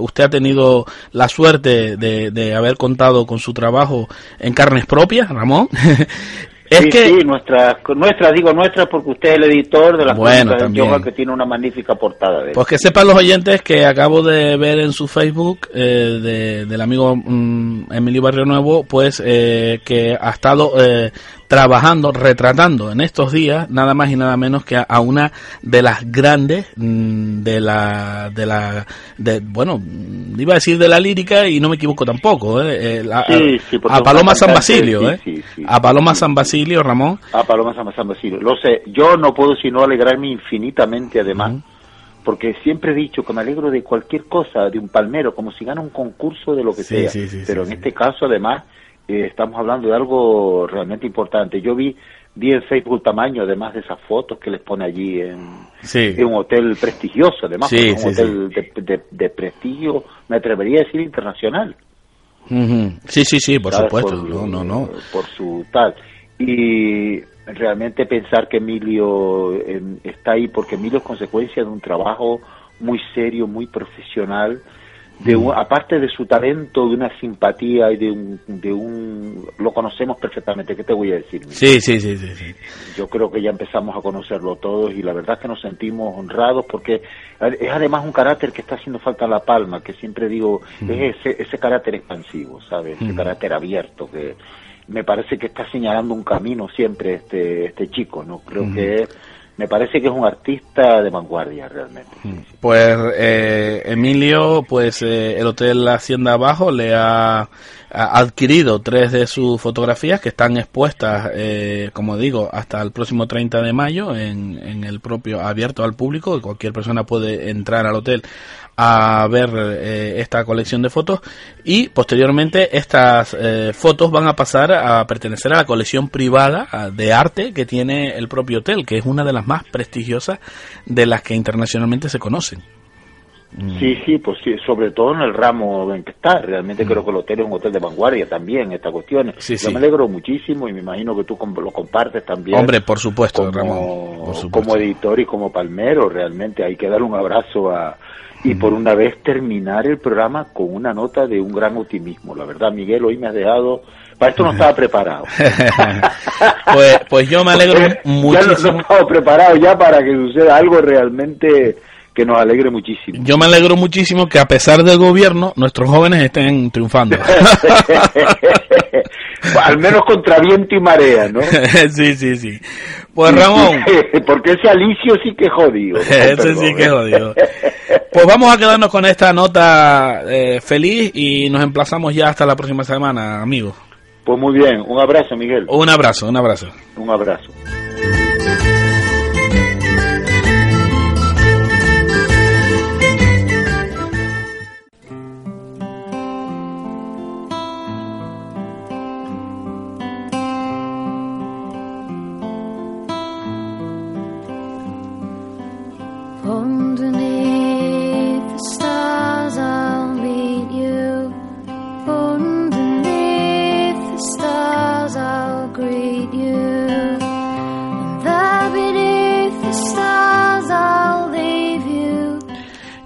usted ha tenido la suerte de, de haber contado con su trabajo en carnes propias, Ramón. [LAUGHS] Es sí, que... sí, nuestras, nuestras, digo nuestras porque usted es el editor de la bueno, de yoga que tiene una magnífica portada. De pues que sepan los oyentes que acabo de ver en su Facebook eh, de, del amigo mm, Emilio Barrio Nuevo, pues eh, que ha estado eh, trabajando, retratando en estos días nada más y nada menos que a, una de las grandes mm, de la, de la, de, bueno, iba a decir de la lírica y no me equivoco tampoco, ¿eh? eh a, Paloma San Basilio, ¿eh? a Paloma San Basilio, Ramón. A Paloma San Basilio, lo sé, yo no puedo sino alegrarme infinitamente además. porque siempre he dicho que me alegro de cualquier cosa, de un palmero, como si gana un concurso de lo que sea. Pero en este caso, además, eh, estamos hablando de algo realmente importante. Yo vi, vi en Facebook el tamaño, además de esas fotos que les pone allí en, un hotel prestigioso, además, un hotel de, de, prestigio, me atrevería a decir internacional. Sí, sí, sí, por supuesto. no, no, no. Por su tal. Y realmente pensar que Emilio está ahí, porque Emilio es consecuencia de un trabajo muy serio, muy profesional, de aparte de su talento, de una simpatía y de un, de un... Lo conocemos perfectamente, ¿qué te voy a decir? Sí, sí, sí, sí, Yo creo que ya empezamos a conocerlo todos y la verdad es que nos sentimos honrados porque es además un carácter que está haciendo falta a La Palma, que siempre digo, es ese, ese carácter expansivo, ¿sabes? Ese carácter abierto que me parece que está señalando un camino siempre este, este chico, ¿no? Creo que me parece que es un artista de vanguardia realmente. Pues eh, Emilio, pues eh, el Hotel Hacienda Abajo le ha, adquirido tres de sus fotografías que están expuestas, eh, como digo, hasta el próximo 30 de mayo en, en el propio abierto al público. Cualquier persona puede entrar al hotel a ver eh, esta colección de fotos y posteriormente estas eh, fotos van a pasar a pertenecer a la colección privada de arte que tiene el propio hotel, que es una de las más prestigiosas de las que internacionalmente se conocen. Mm. Sí, sí, pues sí, sobre todo en el ramo en que está. Realmente creo mm. que el hotel es un hotel de vanguardia también, esta cuestión. Yo me alegro muchísimo y me imagino que tú lo compartes también. Hombre, por supuesto, como, Como editor y como palmero, realmente hay que dar un abrazo a, y por una vez terminar el programa con una nota de un gran optimismo. La verdad, Miguel, hoy me has dejado... Para esto no estaba [LAUGHS] preparado. [LAUGHS] pues, pues yo me alegro muchísimo. [LAUGHS] Ya no, estaba preparado ya para que suceda algo realmente que nos alegre muchísimo. Yo me alegro muchísimo que a pesar del gobierno, nuestros jóvenes estén triunfando. [LAUGHS] Al menos contra viento y marea, ¿no? [LAUGHS] sí, sí, sí. Pues Ramón. Porque ese Alicio sí que jodido. [LAUGHS] ese sí que jodido. Pues vamos a quedarnos con esta nota eh, feliz y nos emplazamos ya hasta la próxima semana, amigos. Pues muy bien, un abrazo, Miguel. Un abrazo, un abrazo. Un abrazo.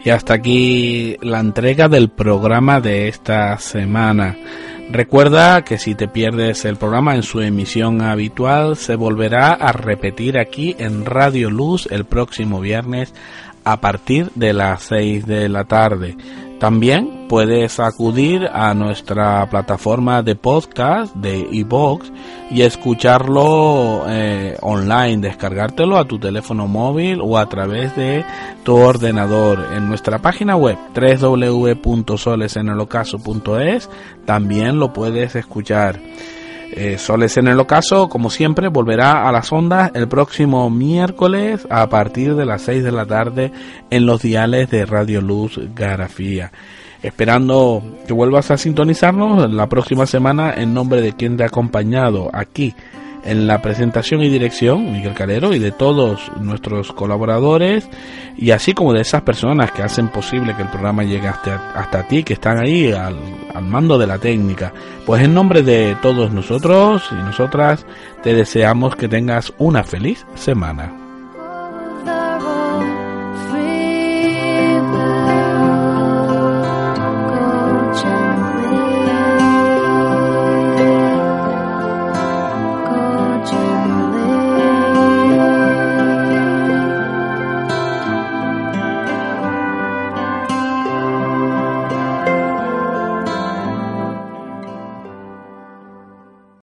Y hasta aquí la entrega del programa de esta semana. Recuerda que si te pierdes el programa en su emisión habitual, se volverá a repetir aquí en Radio Luz el próximo viernes a partir de las 6 de la tarde. También puedes acudir a nuestra plataforma de podcast de iBox y escucharlo eh, online, descargártelo a tu teléfono móvil o a través de tu ordenador. En nuestra página web www.solesenelocaso.es también lo puedes escuchar. Eh, Soles en el ocaso, como siempre, volverá a las ondas el próximo miércoles a partir de las 6 de la tarde en los diales de Radio Luz Garafía. Esperando que vuelvas a sintonizarnos la próxima semana en nombre de quien te ha acompañado aquí en la presentación y dirección, Miguel Calero, y de todos nuestros colaboradores, y así como de esas personas que hacen posible que el programa llegue hasta, hasta ti, que están ahí al, al mando de la técnica. Pues en nombre de todos nosotros y nosotras, te deseamos que tengas una feliz semana.